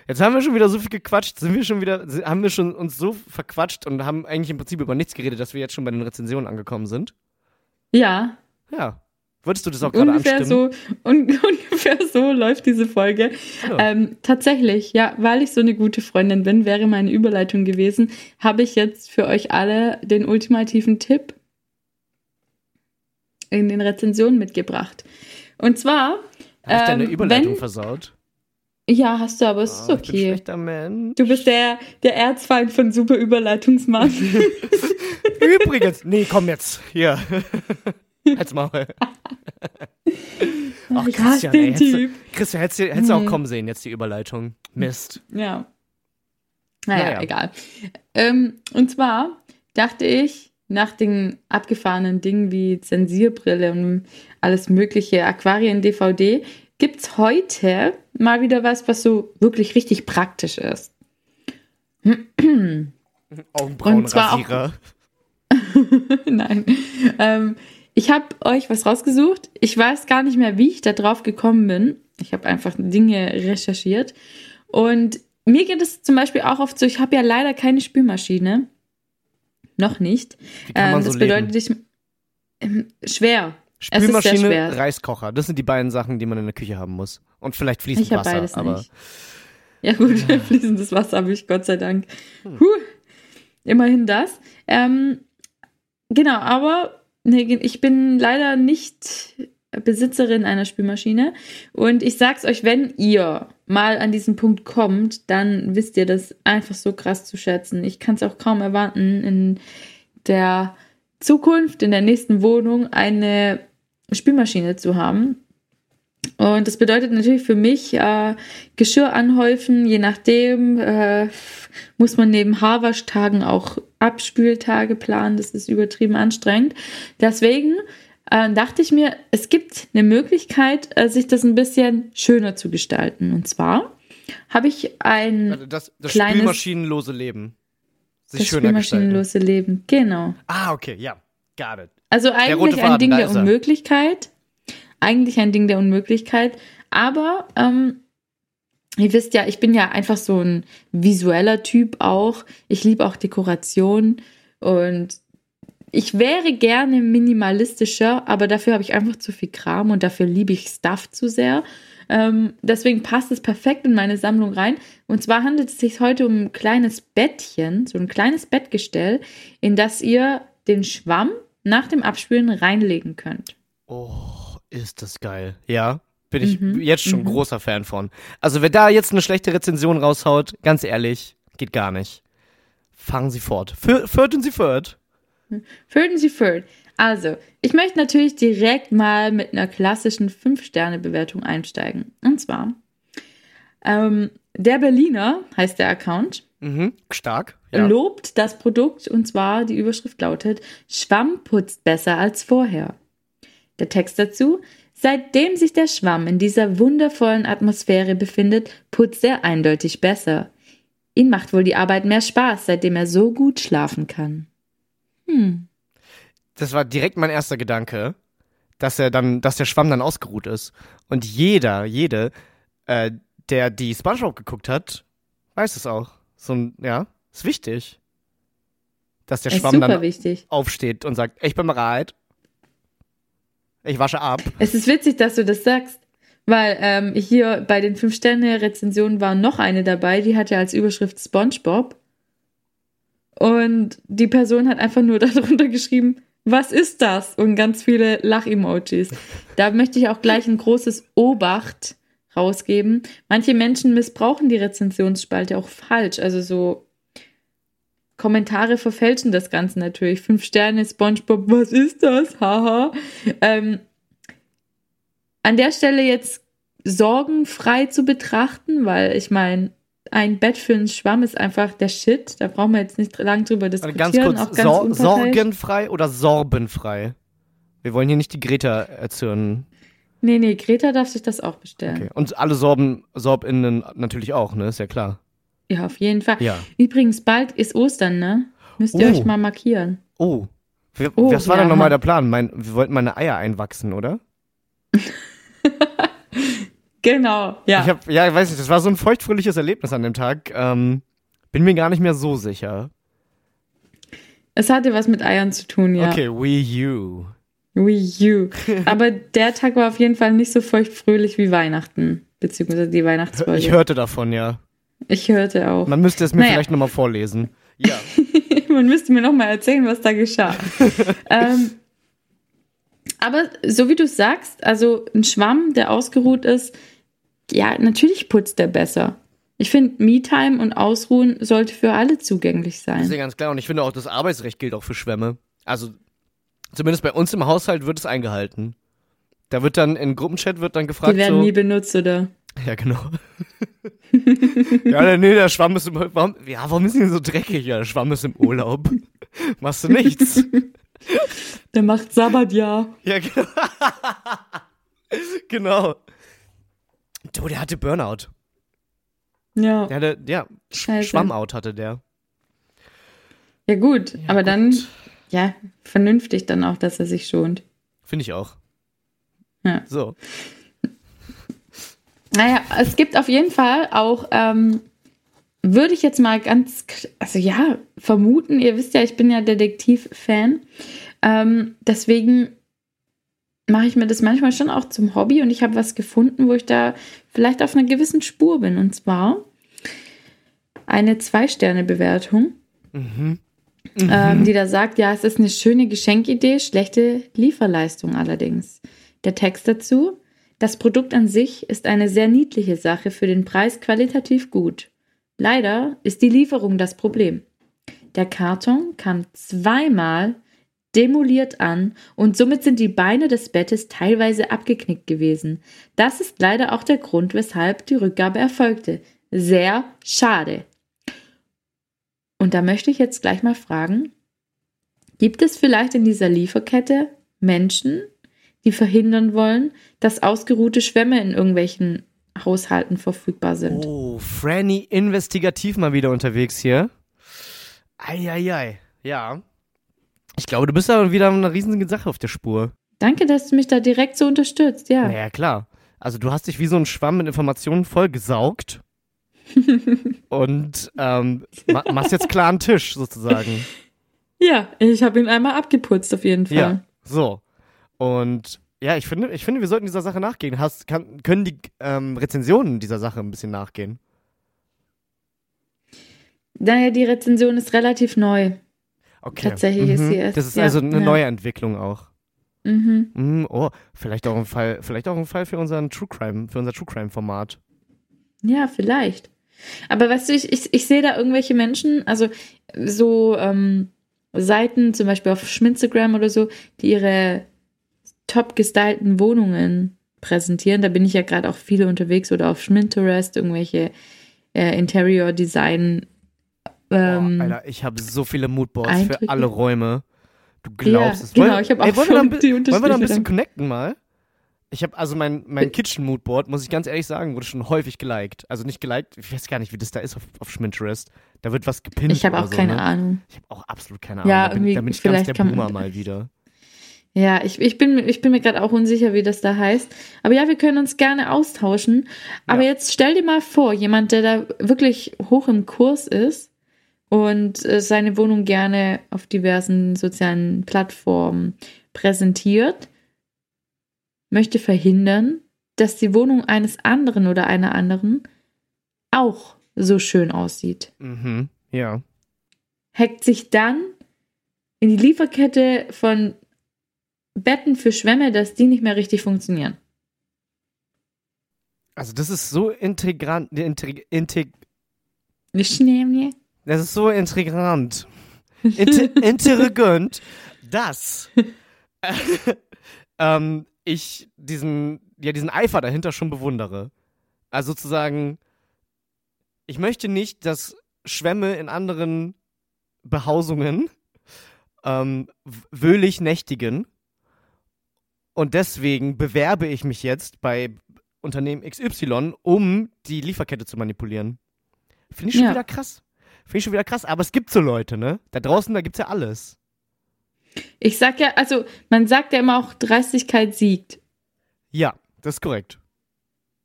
Jetzt haben wir schon wieder so viel gequatscht, sind wir schon wieder, haben wir schon uns so verquatscht und haben eigentlich im Prinzip über nichts geredet, dass wir jetzt schon bei den Rezensionen angekommen sind. Ja, Ja. Wolltest du das auch gerade ungefähr anstimmen? so, un ungefähr so läuft diese Folge. Ja. Ähm, tatsächlich, ja, weil ich so eine gute Freundin bin, wäre meine Überleitung gewesen, habe ich jetzt für euch alle den ultimativen Tipp in den Rezensionen mitgebracht. Und zwar, Hab ich deine ähm, Überleitung wenn- versaut? Ja, hast du, aber es ist Ah, Ich bin okay. schlechter Mensch. Du bist der, der Erzfeind von super Überleitungsmann. Übrigens, nee, komm jetzt. Hier. Halt's Maul. Ach, ich hasse den ey, hättest Typ. Christian, hättest du, hättest du auch Hm. kommen sehen, jetzt die Überleitung. Mist. Ja. Naja, Naja. egal. Ähm, und zwar dachte ich, nach den abgefahrenen Dingen wie Zensierbrille und alles mögliche, Aquarien, DVD, gibt's heute mal wieder was, was so wirklich richtig praktisch ist. Augenbrauenrasierer. Nein. Ähm, ich habe euch was rausgesucht. Ich weiß gar nicht mehr, wie ich da drauf gekommen bin. Ich habe einfach Dinge recherchiert. Und mir geht es zum Beispiel auch oft so, ich habe ja leider keine Spülmaschine. Noch nicht. Ähm, so das leben? bedeutet, ich. Ähm, schwer. Es ist sehr Spülmaschine. Reiskocher. Das sind die beiden Sachen, die man in der Küche haben muss. Und vielleicht fließend Ich Wasser. beides aber nicht. Ja, gut, fließendes Wasser habe ich, Gott sei Dank. Hm. Puh. Immerhin das. Ähm, genau, aber nee, ich bin leider nicht Besitzerin einer Spülmaschine. Und ich sag's euch, wenn ihr mal an diesen Punkt kommt, dann wisst ihr das einfach so krass zu schätzen. Ich kann es auch kaum erwarten, in der Zukunft, in der nächsten Wohnung eine Spülmaschine zu haben. Und das bedeutet natürlich für mich äh, Geschirr anhäufen, je nachdem äh, muss man neben Haarwaschtagen auch Abspültage planen. Das ist übertrieben anstrengend. Deswegen äh, dachte ich mir, es gibt eine Möglichkeit, äh, sich das ein bisschen schöner zu gestalten. Und zwar habe ich ein Also das, das Kleines- spülmaschinenlose Leben. Sich das schöner gestalten. spülmaschinenlose Leben. Genau. Ah, okay, ja. Got it. Also eigentlich ein Faden, Ding da der er. Unmöglichkeit. Eigentlich ein Ding der Unmöglichkeit. Aber ähm, ihr wisst ja, ich bin ja einfach so ein visueller Typ auch. Ich liebe auch Dekoration und ich wäre gerne minimalistischer, aber dafür habe ich einfach zu viel Kram und dafür liebe ich Stuff zu sehr. Ähm, deswegen passt es perfekt in meine Sammlung rein. Und zwar handelt es sich heute um ein kleines Bettchen, so ein kleines Bettgestell, in das ihr den Schwamm nach dem Abspülen reinlegen könnt. Oh, ist das geil. Ja, bin ich Mhm, jetzt schon mhm. großer Fan von. Also, wer da jetzt eine schlechte Rezension raushaut, ganz ehrlich, geht gar nicht. Fangen Sie fort. Fördern Sie fort. Fördern Sie Fürth. Also, ich möchte natürlich direkt mal mit einer klassischen 5-Sterne-Bewertung einsteigen. Und zwar, ähm, der Berliner heißt der Account, Mhm. Stark. Ja. lobt das Produkt und zwar die Überschrift lautet Schwamm putzt besser als vorher. Der Text dazu Seitdem sich der Schwamm in dieser wundervollen Atmosphäre befindet, putzt er eindeutig besser. Ihn macht wohl die Arbeit mehr Spaß, seitdem er so gut schlafen kann. Hm. Das war direkt mein erster Gedanke, dass er dann, dass der Schwamm dann ausgeruht ist. Und jeder, jede, äh, der die SpongeBob geguckt hat, weiß es auch. So ein, ja, ist wichtig. Dass der Schwamm dann wichtig. aufsteht und sagt, ich bin bereit. Ich wasche ab. Es ist witzig, dass du das sagst, weil ähm, hier bei den 5-Sterne-Rezensionen war noch eine dabei, die hatte als Überschrift SpongeBob. Und die Person hat einfach nur darunter geschrieben, was ist das? Und ganz viele Lach-Emojis. Da möchte ich auch gleich ein großes Obacht rausgeben. Manche Menschen missbrauchen die Rezensionsspalte auch falsch. Also so Kommentare verfälschen das Ganze natürlich. Fünf Sterne, SpongeBob, was ist das? Haha. Ähm, an der Stelle jetzt sorgenfrei zu betrachten, weil ich meine, ein Bett für einen Schwamm ist einfach der Shit. Da brauchen wir jetzt nicht lang drüber Also diskutieren. ganz kurz, auch ganz Sor sorgenfrei oder sorbenfrei? Wir wollen hier nicht die Greta erzürnen. Nee, nee, Greta darf sich das auch bestellen. Okay. Und alle Sorben, SorbInnen natürlich auch, ne? Ist ja klar. Ja, auf jeden Fall. Ja. Übrigens, bald ist Ostern, ne? Müsst ihr Oh. euch mal markieren. Oh. Wir, Oh, was war ja, denn nochmal der Plan? Mein, wir wollten meine Eier einwachsen, oder? Genau, ja. Ich hab, ja, ich weiß nicht, das war so ein feuchtfröhliches Erlebnis an dem Tag. Ähm, bin mir gar nicht mehr so sicher. es hatte was mit Eiern zu tun, ja. Okay, Wii U. Wii U. Aber der Tag war auf jeden Fall nicht so feuchtfröhlich wie Weihnachten, beziehungsweise die Weihnachtsfolge. Ich hörte davon, ja. Ich hörte auch. Man müsste es mir Naja. vielleicht nochmal vorlesen. Ja. Man müsste mir noch mal erzählen, was da geschah. ähm, aber so wie du sagst, also ein Schwamm, der ausgeruht ist, ja, natürlich putzt der besser. Ich finde, Me-Time und Ausruhen sollte für alle zugänglich Das ist ja sein. ganz klar. Und ich finde auch, das Arbeitsrecht gilt auch für Schwämme. Also, zumindest bei uns im Haushalt wird es eingehalten. Da wird dann in Gruppenchat wird dann gefragt Die werden so, nie benutzt, oder? Ja, genau. ja, nee, der Schwamm ist im warum, Ja, warum ist denn so dreckig? Ja, der Schwamm ist im Urlaub. Machst du nichts. Der macht Sabbat, ja. ja, genau. genau. Du, der hatte Burnout. Ja. Der hatte, ja. Schwammout hatte der. Ja, gut. aber dann, ja, vernünftig dann auch, dass er sich schont. Finde ich auch. Ja. So. Naja, es gibt auf jeden Fall auch, ähm, würde ich jetzt mal ganz, also ja, vermuten, ihr wisst ja, ich bin ja Detektiv-Fan. Ähm, deswegen mache ich mir das manchmal schon auch zum Hobby und ich habe was gefunden, wo ich da vielleicht auf einer gewissen Spur bin. Und zwar eine Zwei-Sterne-Bewertung, ähm, die da sagt, ja, es ist eine schöne Geschenkidee, schlechte Lieferleistung allerdings. Der Text dazu, das Produkt an sich ist eine sehr niedliche Sache, für den Preis qualitativ gut. Leider ist die Lieferung das Problem. Der Karton kam zweimal demoliert an und somit sind die Beine des Bettes teilweise abgeknickt gewesen. Das ist leider auch der Grund, weshalb die Rückgabe erfolgte. Sehr schade. Und da möchte ich jetzt gleich mal fragen, gibt es vielleicht in dieser Lieferkette Menschen, die verhindern wollen, dass ausgeruhte Schwämme in irgendwelchen Haushalten verfügbar sind? Oh, Franny investigativ mal wieder unterwegs hier. Eieiei. Ja. Ich glaube, du bist da wieder eine riesige Sache auf der Spur. Danke, dass du mich da direkt so unterstützt, ja. Naja, klar. Also du hast dich wie so ein Schwamm mit Informationen vollgesaugt. Und ähm, ma machst jetzt klaren Tisch sozusagen. Ja, ich habe ihn einmal abgeputzt auf jeden Fall. Ja. So. Und ja, ich finde, ich finde, wir sollten dieser Sache nachgehen. Hast, kann, können die ähm, Rezensionen dieser Sache ein bisschen nachgehen? Naja, die Rezension ist relativ neu. Okay. Tatsächlich ist sie erst- Das ist ja, also eine ja. neue Entwicklung auch. Mhm. Mm, oh, vielleicht auch ein Fall, vielleicht auch ein Fall für unseren True Crime, für unser True Crime Format. Ja, vielleicht. Aber weißt du, ich, ich, ich sehe da irgendwelche Menschen, also so ähm, Seiten, zum Beispiel auf Schminstagram oder so, die ihre top gestylten Wohnungen präsentieren. Da bin ich ja gerade auch viele unterwegs oder auf Schminterest, irgendwelche äh, Interior Design ähm, Boah, Alter, ich habe so viele Moodboards Eindrücke. für alle Räume. Du glaubst es. genau, ich hab auch ey, wollen, wir da ein, die wollen wir da ein bisschen connecten mal? Ich habe also mein, mein Kitchen Moodboard, muss ich ganz ehrlich sagen, wurde schon häufig geliked. Also nicht geliked, ich weiß gar nicht, wie das da ist auf, auf Schminterest. Da wird was gepinnt. ich habe auch so, keine ne? Ahnung. Ich habe auch absolut keine Ahnung. Ja, da bin, irgendwie da bin ich vielleicht ganz der man- Boomer mal wieder. Ja, ich, ich, bin, ich bin mir gerade auch unsicher, wie das da heißt. Aber ja, wir können uns gerne austauschen. Aber Ja. jetzt stell dir mal vor, jemand, der da wirklich hoch im Kurs ist und äh, seine Wohnung gerne auf diversen sozialen Plattformen präsentiert, möchte verhindern, dass die Wohnung eines anderen oder einer anderen auch so schön aussieht. Mhm, ja. hackt sich dann in die Lieferkette von Betten für Schwämme, dass die nicht mehr richtig funktionieren. Also das ist so integrant, integ, integ, das ist so integrant, inter, intelligent, dass äh, ähm, ich diesen, ja, diesen Eifer dahinter schon bewundere. Also sozusagen, ich möchte nicht, dass Schwämme in anderen Behausungen ähm, wöhlig nächtigen. Und deswegen bewerbe ich mich jetzt bei Unternehmen XY, um die Lieferkette zu manipulieren. Finde ich schon Ja. wieder krass. Finde ich schon wieder krass. Aber es gibt so Leute, ne? Da draußen, da gibt's ja alles. Ich sag ja, also man sagt ja immer auch, Dreistigkeit siegt. Ja, das ist korrekt.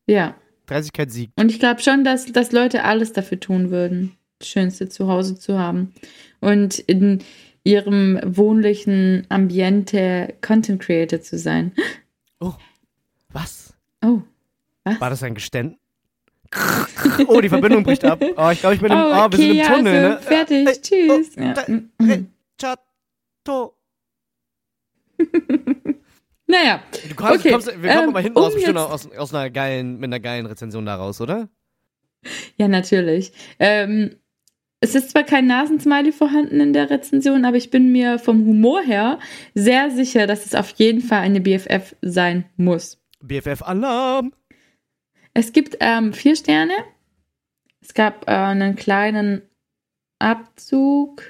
Ja. Dreistigkeit siegt. Und ich glaube schon, dass, dass Leute alles dafür tun würden, das schönste Zuhause zu haben. Und in ihrem wohnlichen Ambiente Content Creator zu sein. Was? Oh. Was? War das ein Geständnis? Oh, die Verbindung bricht ab. Oh, ich glaube, ich bin im, oh, wir sind im ja, Tunnel, also, ne? fertig. Äh, Tschüss. oh, ja. da- äh, Chato. Naja, Du kommst, Okay, kommst, wir kommen ähm, aber hinten um raus bestimmt jetzt- aus, aus einer geilen, mit einer geilen Rezension daraus, oder? ja, natürlich. Ähm, es ist zwar kein Nasensmiley vorhanden in der Rezension, aber ich bin mir vom Humor her sehr sicher, dass es auf jeden Fall eine BFF sein muss. BFF Alarm. Es gibt ähm, vier Sterne. Es gab äh, einen kleinen Abzug.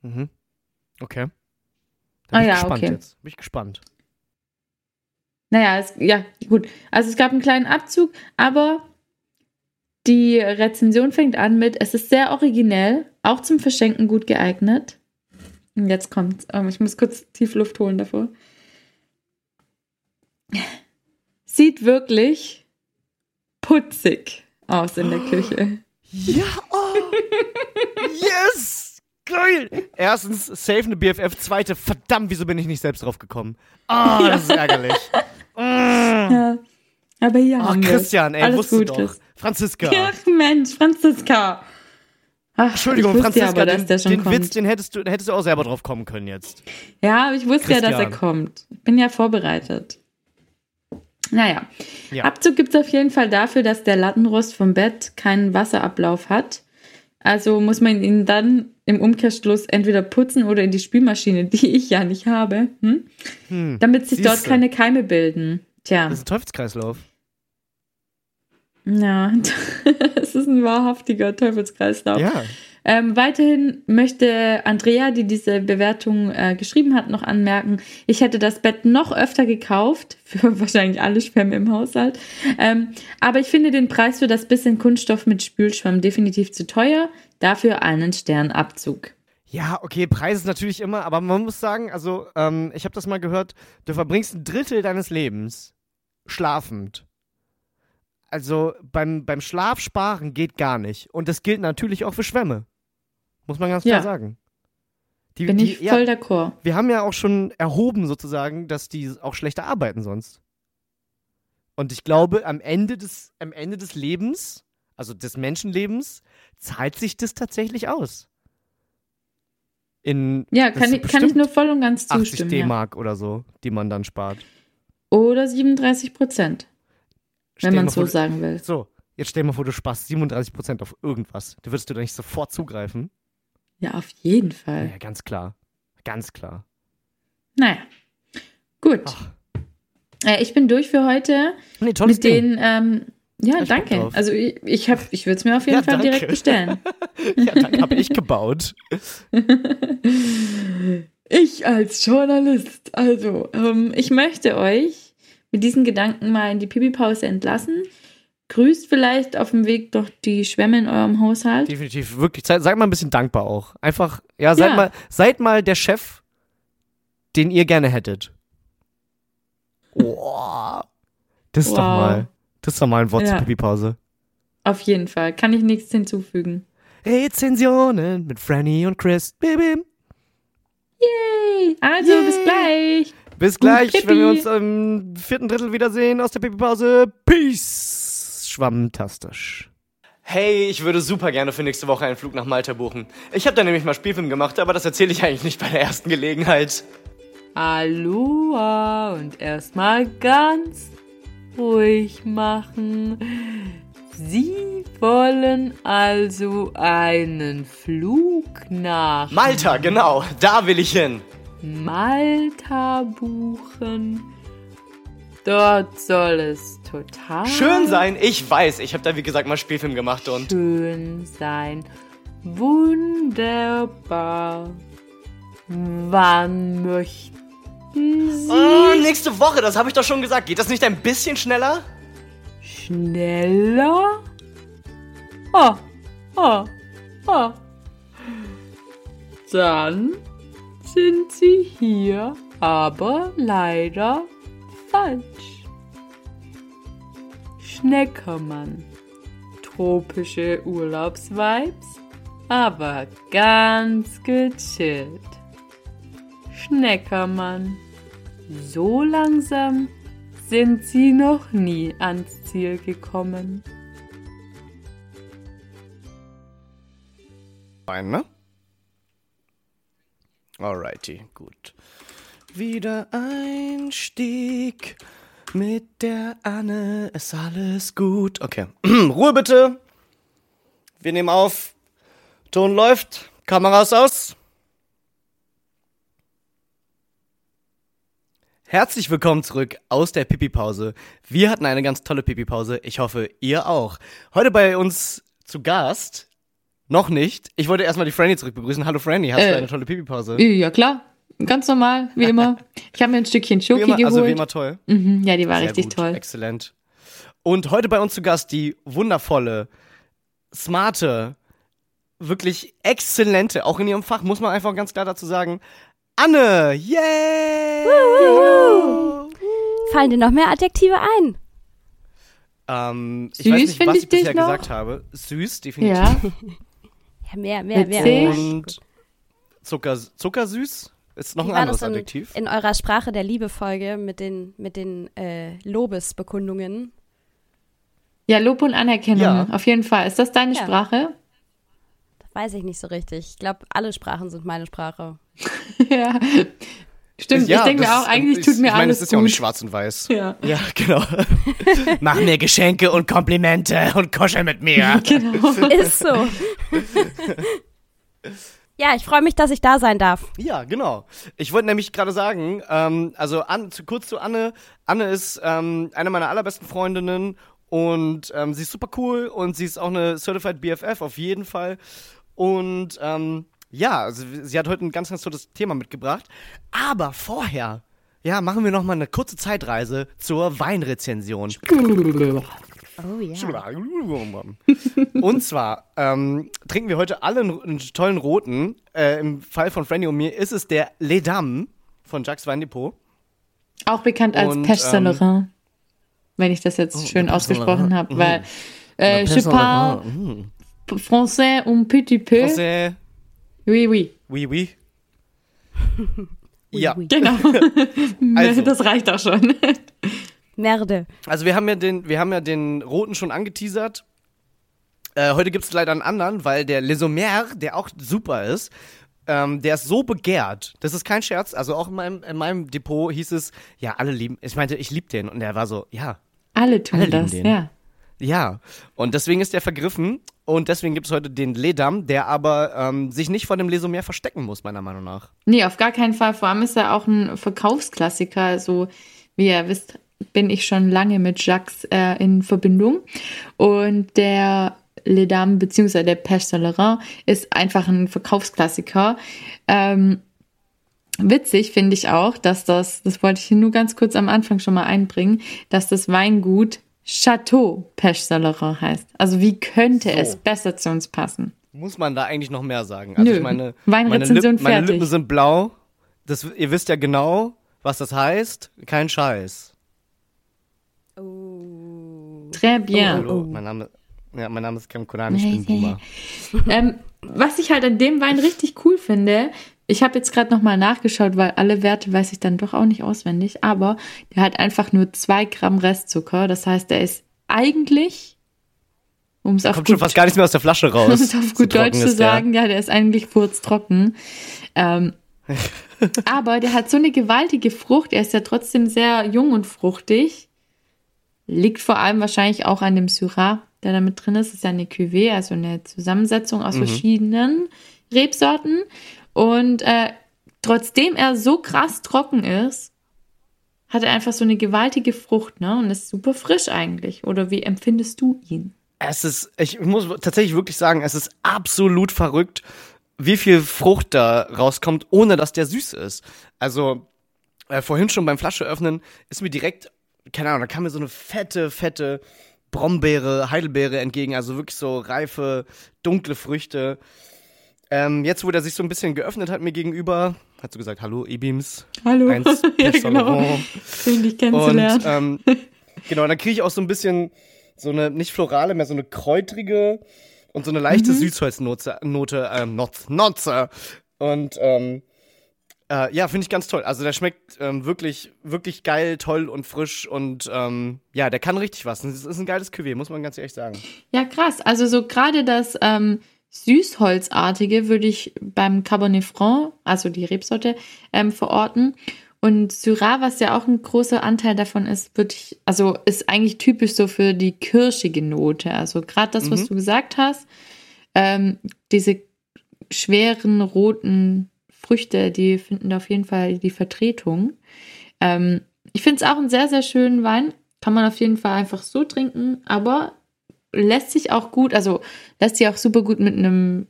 Mhm. Okay. Da bin Ah ich ja, gespannt okay. jetzt. Bin ich gespannt. Naja, es, ja, gut. Also es gab einen kleinen Abzug, aber die Rezension fängt an mit, es ist sehr originell, auch zum Verschenken gut geeignet. Und jetzt kommt's. Ähm, ich muss kurz tief Luft holen davor. Sieht wirklich putzig aus in der Küche. Ja, oh. yes! Geil! Erstens, safe eine BFF. Zweite, verdammt, wieso bin ich nicht selbst drauf gekommen? Ah, das ist ärgerlich. Mm. Ja. Aber hier Ach. Christian, ey, Alles wusste gut, doch. Franziska. Ach Mensch, Franziska. Ach, Entschuldigung, Franziska, aber, dass den, der schon den kommt. Witz, den hättest du, hättest du auch selber drauf kommen können jetzt. Ja, aber ich wusste ja, dass er Christian. kommt. Ich bin ja vorbereitet. Naja, Ja. Abzug gibt es auf jeden Fall dafür, dass der Lattenrost vom Bett keinen Wasserablauf hat. Also muss man ihn dann im Umkehrschluss entweder putzen oder in die Spülmaschine, die ich ja nicht habe, hm? Hm. damit sich dort keine Keime bilden. Tja, Das ist ein Teufelskreislauf. ja, es ist ein wahrhaftiger Teufelskreislauf. Ja. Ähm, weiterhin möchte Andrea, die diese Bewertung äh, geschrieben hat, noch anmerken, ich hätte das Bett noch öfter gekauft, für wahrscheinlich alle Schwämme im Haushalt. Ähm, aber ich finde den Preis für das bisschen Kunststoff mit Spülschwamm definitiv zu teuer. Dafür einen Sternabzug. Ja, okay, Preis ist natürlich immer, aber man muss sagen, also ähm, ich habe das mal gehört, du verbringst ein Drittel deines Lebens schlafend. Also beim, beim Schlaf sparen geht gar nicht. Und das gilt natürlich auch für Schwämme. Muss man ganz klar Ja. sagen. Die, Bin die, ich ja, voll d'accord. wir haben ja auch schon erhoben sozusagen, dass die auch schlechter arbeiten sonst. Und ich glaube, am Ende des, am Ende des Lebens, also des Menschenlebens, zahlt sich das tatsächlich aus. In Ja, kann ich, kann ich nur voll und ganz 80 zustimmen. Ja. D-Mark oder so, die man dann spart. Oder 37 Prozent, wenn man so vor, sagen will. So, jetzt stell dir mal vor, du sparst 37% auf irgendwas. Da würdest du da nicht sofort zugreifen? Ja, auf jeden Fall. Ja, ganz klar. Ganz klar. Naja, gut. Ach. Äh, ich bin durch für heute. Nee, tolles mit Ding. den, ähm, Ja, ich danke. Also ich, ich, hab- ich würde es mir auf jeden Ja, Fall danke. direkt bestellen. Ja, dann habe ich gebaut. Ich als Journalist. Also, ähm, ich möchte euch mit diesen Gedanken mal in die Pipi-Pause entlassen. Grüßt vielleicht auf dem Weg doch die Schwämme in eurem Haushalt. Definitiv, wirklich. Seid, seid mal ein bisschen dankbar auch. Einfach, ja, seid, Ja. Mal, seid mal der Chef, den ihr gerne hättet. Oh, das ist doch Wow. mal, das ist doch mal ein Wort Ja. zur Pipi-Pause. Auf jeden Fall. Kann ich nichts hinzufügen. Rezensionen mit Franny und Chris. Bim. Yay! Also, Yay. bis gleich. Bis gleich, wenn wir uns im vierten Drittel wiedersehen aus der Pipi-Pause. Peace. Schwammtastisch. Hey, ich würde super gerne für nächste Woche einen Flug nach Malta buchen. Ich habe da nämlich mal Spielfilm gemacht, aber das erzähle ich eigentlich nicht bei der ersten Gelegenheit. Aloha und erstmal ganz ruhig machen. Sie wollen also einen Flug nach Malta, genau, da will ich hin. Malta buchen. Dort soll es total Schön sein, ich weiß. Ich habe da wie gesagt mal Spielfilm gemacht und schön sein. Wunderbar. Wann möchten Sie oh, nächste Woche, das habe ich doch schon gesagt. Geht das nicht ein bisschen schneller? schneller? Oh, oh, oh. Dann sind Sie hier aber leider falsch. Schneckermann. Tropische Urlaubsvibes, aber ganz gechillt. Schneckermann. So langsam sind Sie noch nie ans Ziel gekommen. Fein, ne? Alrighty, gut. Wieder Einstieg mit der Anne, ist alles gut. Okay, Ruhe bitte. Wir nehmen auf. Ton läuft, Kameras aus. Herzlich willkommen zurück aus der Pipi-Pause. Wir hatten eine ganz tolle Pipi-Pause. Ich hoffe, ihr auch. Heute bei uns zu Gast. Noch nicht. Ich wollte erstmal die Franny zurück begrüßen. Hallo Franny, hast Äh, du eine tolle Pipi-Pause? Ja, klar. Ganz normal, wie immer. Ich habe mir ein Stückchen Wie Schoki immer, geholt. also wie immer toll. Mhm, ja, die war Sehr richtig gut, toll. Exzellent. Und heute bei uns zu Gast die wundervolle, smarte, wirklich exzellente, auch in ihrem Fach, muss man einfach ganz klar dazu sagen, Anne! Yay! Fallen dir noch mehr Adjektive ein? Ähm, ich Süß weiß nicht, was ich ich bisher noch. gesagt habe. Süß, definitiv. Ja, Ja, mehr, mehr, mehr. Und Zucker, zuckersüß ist noch Wie ein anderes in, Adjektiv. in eurer Sprache der Liebe-Folge mit den, mit den äh, Lobesbekundungen? ja, Lob und Anerkennung, Ja. auf jeden Fall. Ist das deine Ja. Sprache? Das weiß ich nicht so richtig. Ich glaube, alle Sprachen sind meine Sprache. ja. Stimmt, Ja, ich denke mir auch, ist- eigentlich ich, tut mir ich meine, alles es ist ja auch nicht schwarz und weiß. Ja. Ja, genau. Mach mir Geschenke und Komplimente und kuschel mit mir. Genau. Ist so. Ja, ich freue mich, dass ich da sein darf. Ja, genau. Ich wollte nämlich gerade sagen, ähm, also an, zu, kurz zu Anne. Anne ist ähm, eine meiner allerbesten Freundinnen und ähm, sie ist super cool und sie ist auch eine Certified BFF auf jeden Fall. Und ähm, ja, also, sie hat heute ein ganz, ganz tolles Thema mitgebracht. Aber vorher, ja, machen wir noch mal eine kurze Zeitreise zur Weinrezension. Oh ja. Und zwar ähm, trinken wir heute alle einen, einen tollen roten. Äh, Im Fall von Franny und mir ist es der Les Dames von Jacques Weindepot. Auch bekannt als Und, Pêche ähm, Saint-Laurent. Wenn ich das jetzt Oh, schön ausgesprochen habe, Mhm. weil äh, Pêche je parle Mhm. français un petit peu. Français, Oui, oui. oui, oui. ja, oui. Genau. Also. Das reicht auch schon. Merde. also wir haben ja den, wir haben ja den roten schon angeteasert. Äh, heute gibt es leider einen anderen, weil der Les Sommers, der auch super ist, ähm, der ist so begehrt. Das ist kein Scherz. Also auch in meinem, in meinem Depot hieß es, ja, alle lieben. Ich meinte, ich liebe den. Und er war so, ja, Alle tun Alle das, den. ja. Ja, und deswegen ist der vergriffen und deswegen gibt es heute den Ledam, der aber ähm, sich nicht vor dem Lesomer verstecken muss, meiner Meinung nach. Nee, auf gar keinen Fall. Vor allem ist er auch ein Verkaufsklassiker. So, wie ihr wisst, bin ich schon lange mit Jacques äh, in Verbindung. Und der Les Dames bzw. der Pêche Salerin ist einfach ein Verkaufsklassiker. Ähm, witzig finde ich auch, dass das, das wollte ich hier nur ganz kurz am Anfang schon mal einbringen, dass das Weingut Chateau Pêche Salerin heißt. Also wie könnte So. es besser zu uns passen? Muss man da eigentlich noch mehr sagen? Also Nö. ich meine, Weinrezension meine, Lipp, meine. Lippen sind blau. Das, ihr wisst ja genau, was das heißt. Kein Scheiß. Oh. Très bien. Hallo, mein Name, ja, mein Name ist Cam Konan, ich bin Boomer. Ähm, was ich halt an dem Wein richtig cool finde, ich habe jetzt gerade nochmal nachgeschaut, weil alle Werte weiß ich dann doch auch nicht auswendig, aber der hat einfach nur zwei Gramm Restzucker. Das heißt, der ist eigentlich, um es auf Kommt schon gut, fast gar nichts mehr aus der Flasche raus. um es auf So gut trocken Deutsch zu ist der. sagen, ja, der ist eigentlich furztrocken. Ähm, aber der hat so eine gewaltige Frucht. Er ist ja trotzdem sehr jung und fruchtig. Liegt vor allem wahrscheinlich auch an dem Syrah, der da mit drin ist. Das ist ja eine Cuvée, also eine Zusammensetzung aus verschiedenen Rebsorten. Und äh, trotzdem er so krass trocken ist, hat er einfach so eine gewaltige Frucht, ne? Und ist super frisch eigentlich. Oder wie empfindest du ihn? Es ist, ich muss tatsächlich wirklich sagen, es ist absolut verrückt, wie viel Frucht da rauskommt, ohne dass der süß ist. Also, äh, vorhin schon beim Flasche öffnen ist mir direkt, keine Ahnung, da kam mir so eine fette, fette Brombeere, Heidelbeere entgegen, also wirklich so reife, dunkle Früchte. Ähm, jetzt, wo der sich so ein bisschen geöffnet hat mir gegenüber, hat so gesagt, hallo, E-Beams. Hallo. Eins, ja, genau. Schön, dich Und kennenzulernen. ähm, genau, dann kriege ich auch so ein bisschen so eine, nicht florale, mehr so eine kräutrige und so eine leichte Süßholznote, Note, ähm, Notz, Notze. Und ähm, äh, ja, finde ich ganz toll. Also der schmeckt ähm, wirklich, wirklich geil, toll und frisch und ähm, ja, der kann richtig was. Das ist ein geiles Cuvée, muss man ganz ehrlich sagen. Ja, krass. Also so gerade das ähm, Süßholzartige würde ich beim Cabernet Franc, also die Rebsorte, ähm, verorten. Und Syrah, was ja auch ein großer Anteil davon ist, würde ich, also ist eigentlich typisch so für die kirschige Note. Also gerade das, was Mhm. du gesagt hast, ähm, diese schweren roten Früchte, die finden da auf jeden Fall die Vertretung. Ähm, ich finde es auch einen sehr, sehr schönen Wein. Kann man auf jeden Fall einfach so trinken, aber lässt sich auch gut, also lässt sich auch super gut mit einem,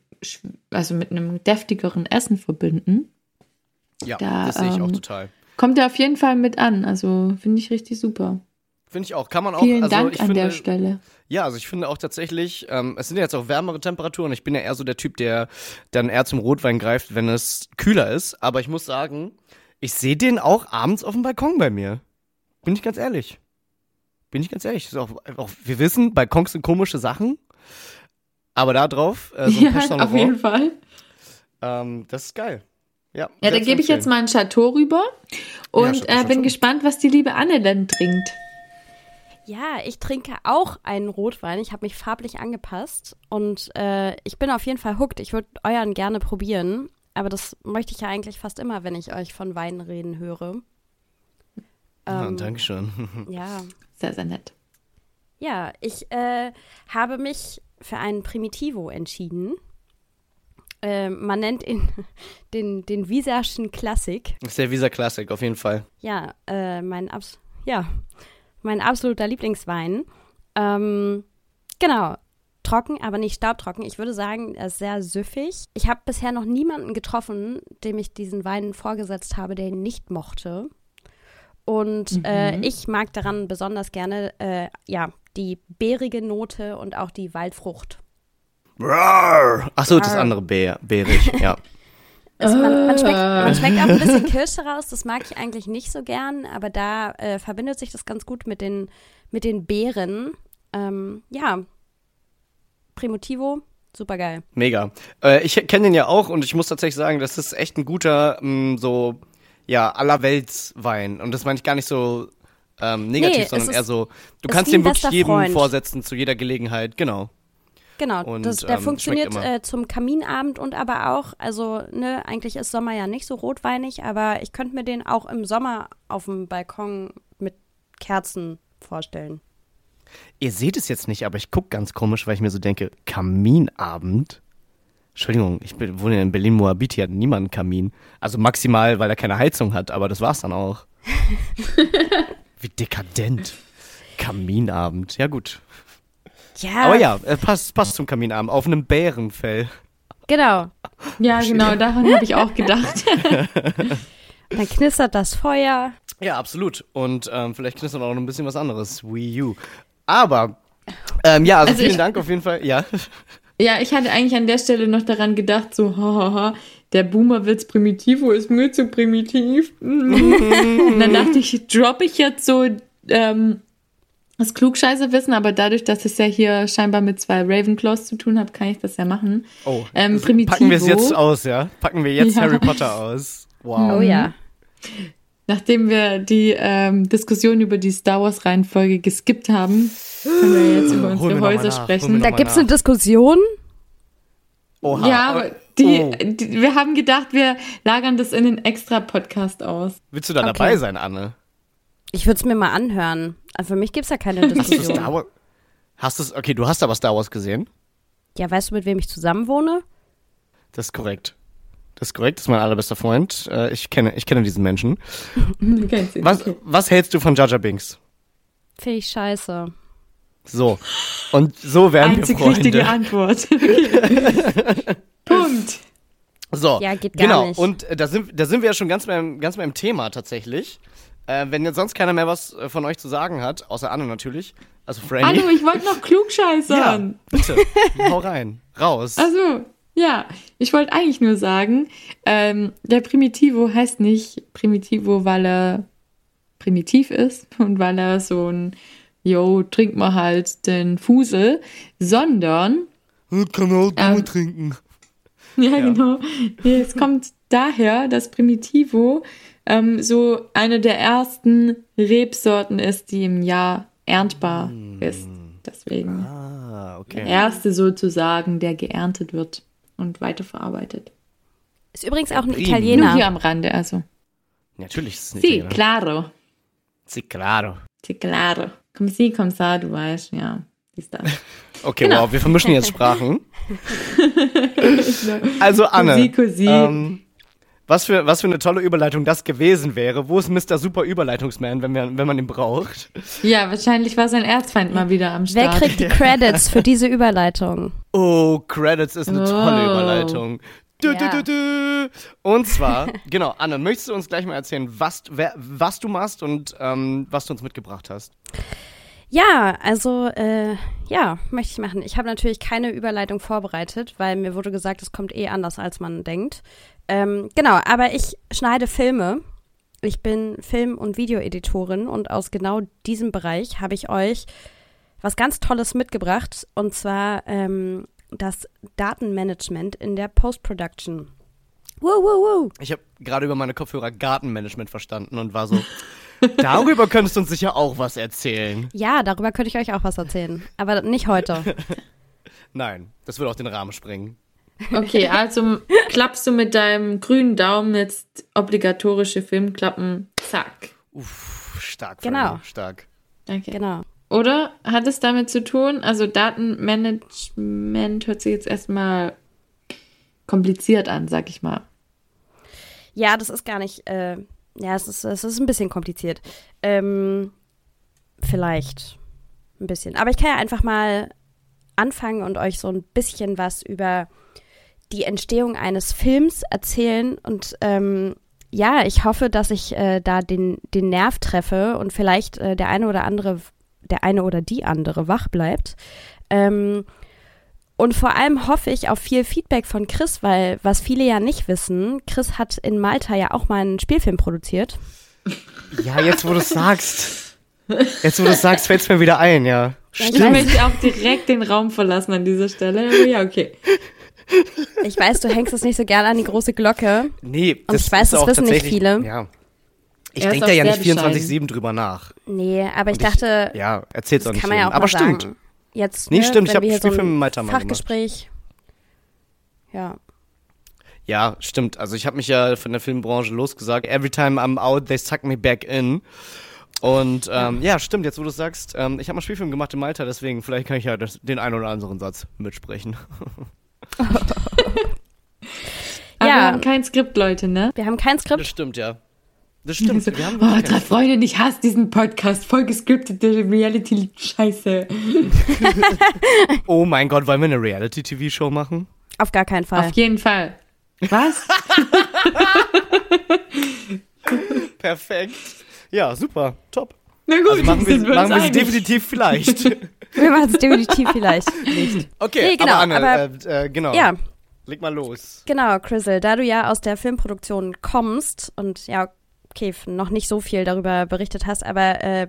also mit einem deftigeren Essen verbinden. Ja, Da, das sehe ich auch ähm, total. Kommt er auf jeden Fall mit an. Also finde ich richtig super. Finde ich auch. Kann man auch. Vielen also Dank an finde, der Stelle. Ja, also ich finde auch tatsächlich, ähm, es sind ja jetzt auch wärmere Temperaturen. Ich bin ja eher so der Typ, der dann eher zum Rotwein greift, wenn es kühler ist. Aber ich muss sagen, ich sehe den auch abends auf dem Balkon bei mir. Bin ich ganz ehrlich. Bin ich ganz ehrlich. Auch, auch, wir wissen, Balkons sind komische Sachen. Aber da drauf, äh, so ein Ja, auf jeden Fall. ähm, das ist geil. Ja, Ja, dann gebe ich jetzt mal ein Chateau rüber und Chateau, äh, bin Chateau. gespannt, was die liebe Anne denn trinkt. Ja, ich trinke auch einen Rotwein. Ich habe mich farblich angepasst und äh, ich bin auf jeden Fall hooked. Ich würde euren gerne probieren, aber das möchte ich ja eigentlich fast immer, wenn ich euch von Wein reden höre. Ja, Ähm, Dankeschön. ja, Sehr, sehr nett. ja, ich äh, habe mich für einen Primitivo entschieden. Äh, man nennt ihn den, den Wieserschen Klassik. Das ist der Visa Classic, auf jeden Fall. Ja, äh, mein, Abs ja, mein absoluter Lieblingswein. Ähm, genau. Trocken, aber nicht staubtrocken. Ich würde sagen, er ist sehr süffig. Ich habe bisher noch niemanden getroffen, dem ich diesen Wein vorgesetzt habe, der ihn nicht mochte. Und äh, ich mag daran besonders gerne, äh, ja, die beerige Note und auch die Waldfrucht. Achso, das andere Bär, bärig, ja. Es, man, man, schmeckt, man schmeckt auch ein bisschen Kirsche raus, das mag ich eigentlich nicht so gern, aber da äh, verbindet sich das ganz gut mit den, mit den Beeren. Ähm, ja, Primitivo, super geil. Mega. Äh, ich kenne den ja auch und ich muss tatsächlich sagen, das ist echt ein guter, mh, so, ja, allerweltswein. Und das meine ich gar nicht so ähm, negativ, Nee, sondern ist- eher so, du kannst den wirklich jedem Freund. vorsetzen, zu jeder Gelegenheit, genau. Genau, Und, das, der ähm, funktioniert äh, zum Kaminabend und aber auch, also ne, eigentlich ist Sommer ja nicht so rotweinig, aber ich könnte mir den auch im Sommer auf dem Balkon mit Kerzen vorstellen. Ihr seht es jetzt nicht, aber ich guck ganz komisch, weil ich mir so denke, Kaminabend? Entschuldigung, ich bin, wohne in Berlin-Moabit, hier hat niemand einen Kamin. Also maximal, weil er keine Heizung hat, aber das war's dann auch. Wie dekadent. Kaminabend. Ja, gut. Ja, Aber ja, äh, passt, passt zum Kaminabend. Auf einem Bärenfell. genau. Ja, genau, daran habe ich auch gedacht. Dann knistert das Feuer. Ja, absolut. Und ähm, vielleicht knistert auch noch ein bisschen was anderes. Wii U. Aber, ähm, ja, also, Also vielen ich- Dank auf jeden Fall. Ja. Ja, ich hatte eigentlich an der Stelle noch daran gedacht, so, hahaha, der Boomerwitz Primitivo ist mir zu primitiv. Und dann dachte ich, droppe ich jetzt so ähm, das Klugscheißerwissen, aber dadurch, dass es ja hier scheinbar mit zwei Ravenclaws zu tun hat, kann ich das ja machen. Oh, Ähm, Primitivo. packen wir es jetzt aus, ja? Packen wir jetzt Ja. Harry Potter aus. Wow. Oh ja. Nachdem wir die ähm, Diskussion über die Star Wars Reihenfolge geskippt haben, können wir jetzt über unsere Häuser sprechen. Da gibt's nach. eine Diskussion. Oha. Ja, aber die, Oh. die, wir haben gedacht, wir lagern das in den Extra-Podcast aus. Willst du da Okay. dabei sein, Anne? Ich würde es mir mal anhören. Also für mich gibt's ja keine Hast du Diskussion. Star Wars? Hast du's, okay, du hast aber Star Wars gesehen. Ja, weißt du, mit wem ich zusammenwohne? Das ist korrekt. Das ist korrekt, das ist mein allerbester Freund. Äh, ich, kenne, ich kenne diesen Menschen. Du kennst ihn, Was, okay. was hältst du von Jar Binks? Finde ich scheiße. So. Und so werden wir Einzig Freunde. richtige Antwort. Punkt. So, Ja, geht gar genau. nicht. Und äh, da sind, da sind wir ja schon ganz beim, ganz beim Thema tatsächlich. Äh, wenn jetzt sonst keiner mehr was äh, von euch zu sagen hat, außer Anne natürlich, also Franny. Hallo, ich wollte noch ja, klugscheißern. bitte, hau rein, raus. Also, ja, ich wollte eigentlich nur sagen, ähm, der Primitivo heißt nicht Primitivo, weil er primitiv ist und weil er so ein, yo, trink mal halt den Fusel, sondern Kann auch Ähm, trinken. Ja, Ja. genau. Es kommt daher, dass Primitivo ähm, so eine der ersten Rebsorten ist, die im Jahr erntbar ist. Deswegen Ah, der okay. erste sozusagen, der geerntet wird und weiterverarbeitet. Ist übrigens auch ein Primo. Nur hier Italiener. am Rande, also. Natürlich ist es nicht. Si, claro. Si, claro. Si, claro. Comme si, comme ça, du weißt, ja. Ist das. Okay, Genau. wow, wir vermischen jetzt Sprachen. also Anne, Cosi, cosi. ähm, was für, was für eine tolle Überleitung das gewesen wäre. Wo ist Mr. Super Überleitungsman, wenn, wir, wenn man ihn braucht? Ja, wahrscheinlich war sein Erzfeind mal wieder am Wer Start. kriegt die Credits für diese Überleitung? Oh, Credits ist eine tolle Oh. Überleitung. Du, Ja. du, du, du. Und zwar, genau, Anne, möchtest du uns gleich mal erzählen, was, wer, was du machst und ähm, was du uns mitgebracht hast? Ja, also äh, ja, möchte ich machen. Ich habe natürlich keine Überleitung vorbereitet, weil mir wurde gesagt, es kommt eh anders, als man denkt. Ähm, genau, aber ich schneide Filme. Ich bin Film- und Videoeditorin und aus genau diesem Bereich habe ich euch was ganz Tolles mitgebracht und zwar ähm, das Datenmanagement in der Post-Production. Woo, woo, woo. Ich habe gerade über meine Kopfhörer Gartenmanagement verstanden und war so, darüber könntest du uns sicher auch was erzählen. Ja, darüber könnte ich euch auch was erzählen, aber nicht heute. Nein, das würde auch den Rahmen sprengen. Okay, also klappst du mit deinem grünen Daumen jetzt obligatorische Filmklappen. Zack. Uff, stark. Genau. Franny, Stark. Danke. Genau. Oder hat es damit zu tun, also Datenmanagement hört sich jetzt erstmal kompliziert an, sag ich mal. Ja, das ist gar nicht, äh, ja, es ist, es ist ein bisschen kompliziert. Ähm, vielleicht ein bisschen. Aber ich kann ja einfach mal anfangen und euch so ein bisschen was über die Entstehung eines Films erzählen. Und ähm, ja, ich hoffe, dass ich äh, da den, den Nerv treffe und vielleicht äh, der eine oder andere, der eine oder die andere wach bleibt. Ähm, und vor allem hoffe ich auf viel Feedback von Chris, weil was viele ja nicht wissen, Chris hat in Malta ja auch mal einen Spielfilm produziert. Ja, jetzt wo du es sagst. Jetzt wo du es sagst, fällt es mir wieder ein, ja. Ja, ich Ich möchte auch direkt den Raum verlassen an dieser Stelle. Ja, okay. Ich weiß, du hängst es nicht so gerne an die große Glocke. Nee, Und ich weiß, ist das auch wissen nicht tatsächlich- viele. Ja. Ich denke da ja nicht 24-7 drüber nach. Nee, aber ich ich- dachte, Ja, erzähl's auch das nicht kann man ja auch Aber mal stimmt. sagen. Jetzt, Nee, ne, stimmt, ich wenn hab wir hier so Spielfilm ein in Malta mal gemacht. Fachgespräch. Ja. Ja, stimmt. Also ich habe mich ja von der Filmbranche losgesagt. Every time I'm out, they suck me back in. Und ähm, ja, stimmt, jetzt wo du sagst, ähm, ich habe mal Spielfilm gemacht in Malta, deswegen vielleicht kann ich ja das, den einen oder anderen Satz mitsprechen. Aber Ja. wir haben kein Skript, Leute, ne? Wir haben kein Das Skript. stimmt, ja. Das stimmt. So, Wir haben oh, drei Freunde, ich hasse diesen Podcast. Voll gescriptete Reality-Scheiße. oh mein Gott, wollen wir eine Reality-TV-Show machen? Auf gar keinen Fall. Auf jeden Fall. Was? Perfekt. Ja, super. Top. Na gut, Also machen wir, machen uns wir sie einig. definitiv vielleicht. Wir machen es definitiv vielleicht nicht. Okay, Nee, genau, aber Anne, aber- äh, äh, genau. Ja, Leg mal los. genau, Chrisel, da du ja aus der Filmproduktion kommst und ja, okay, noch nicht so viel darüber berichtet hast, aber äh,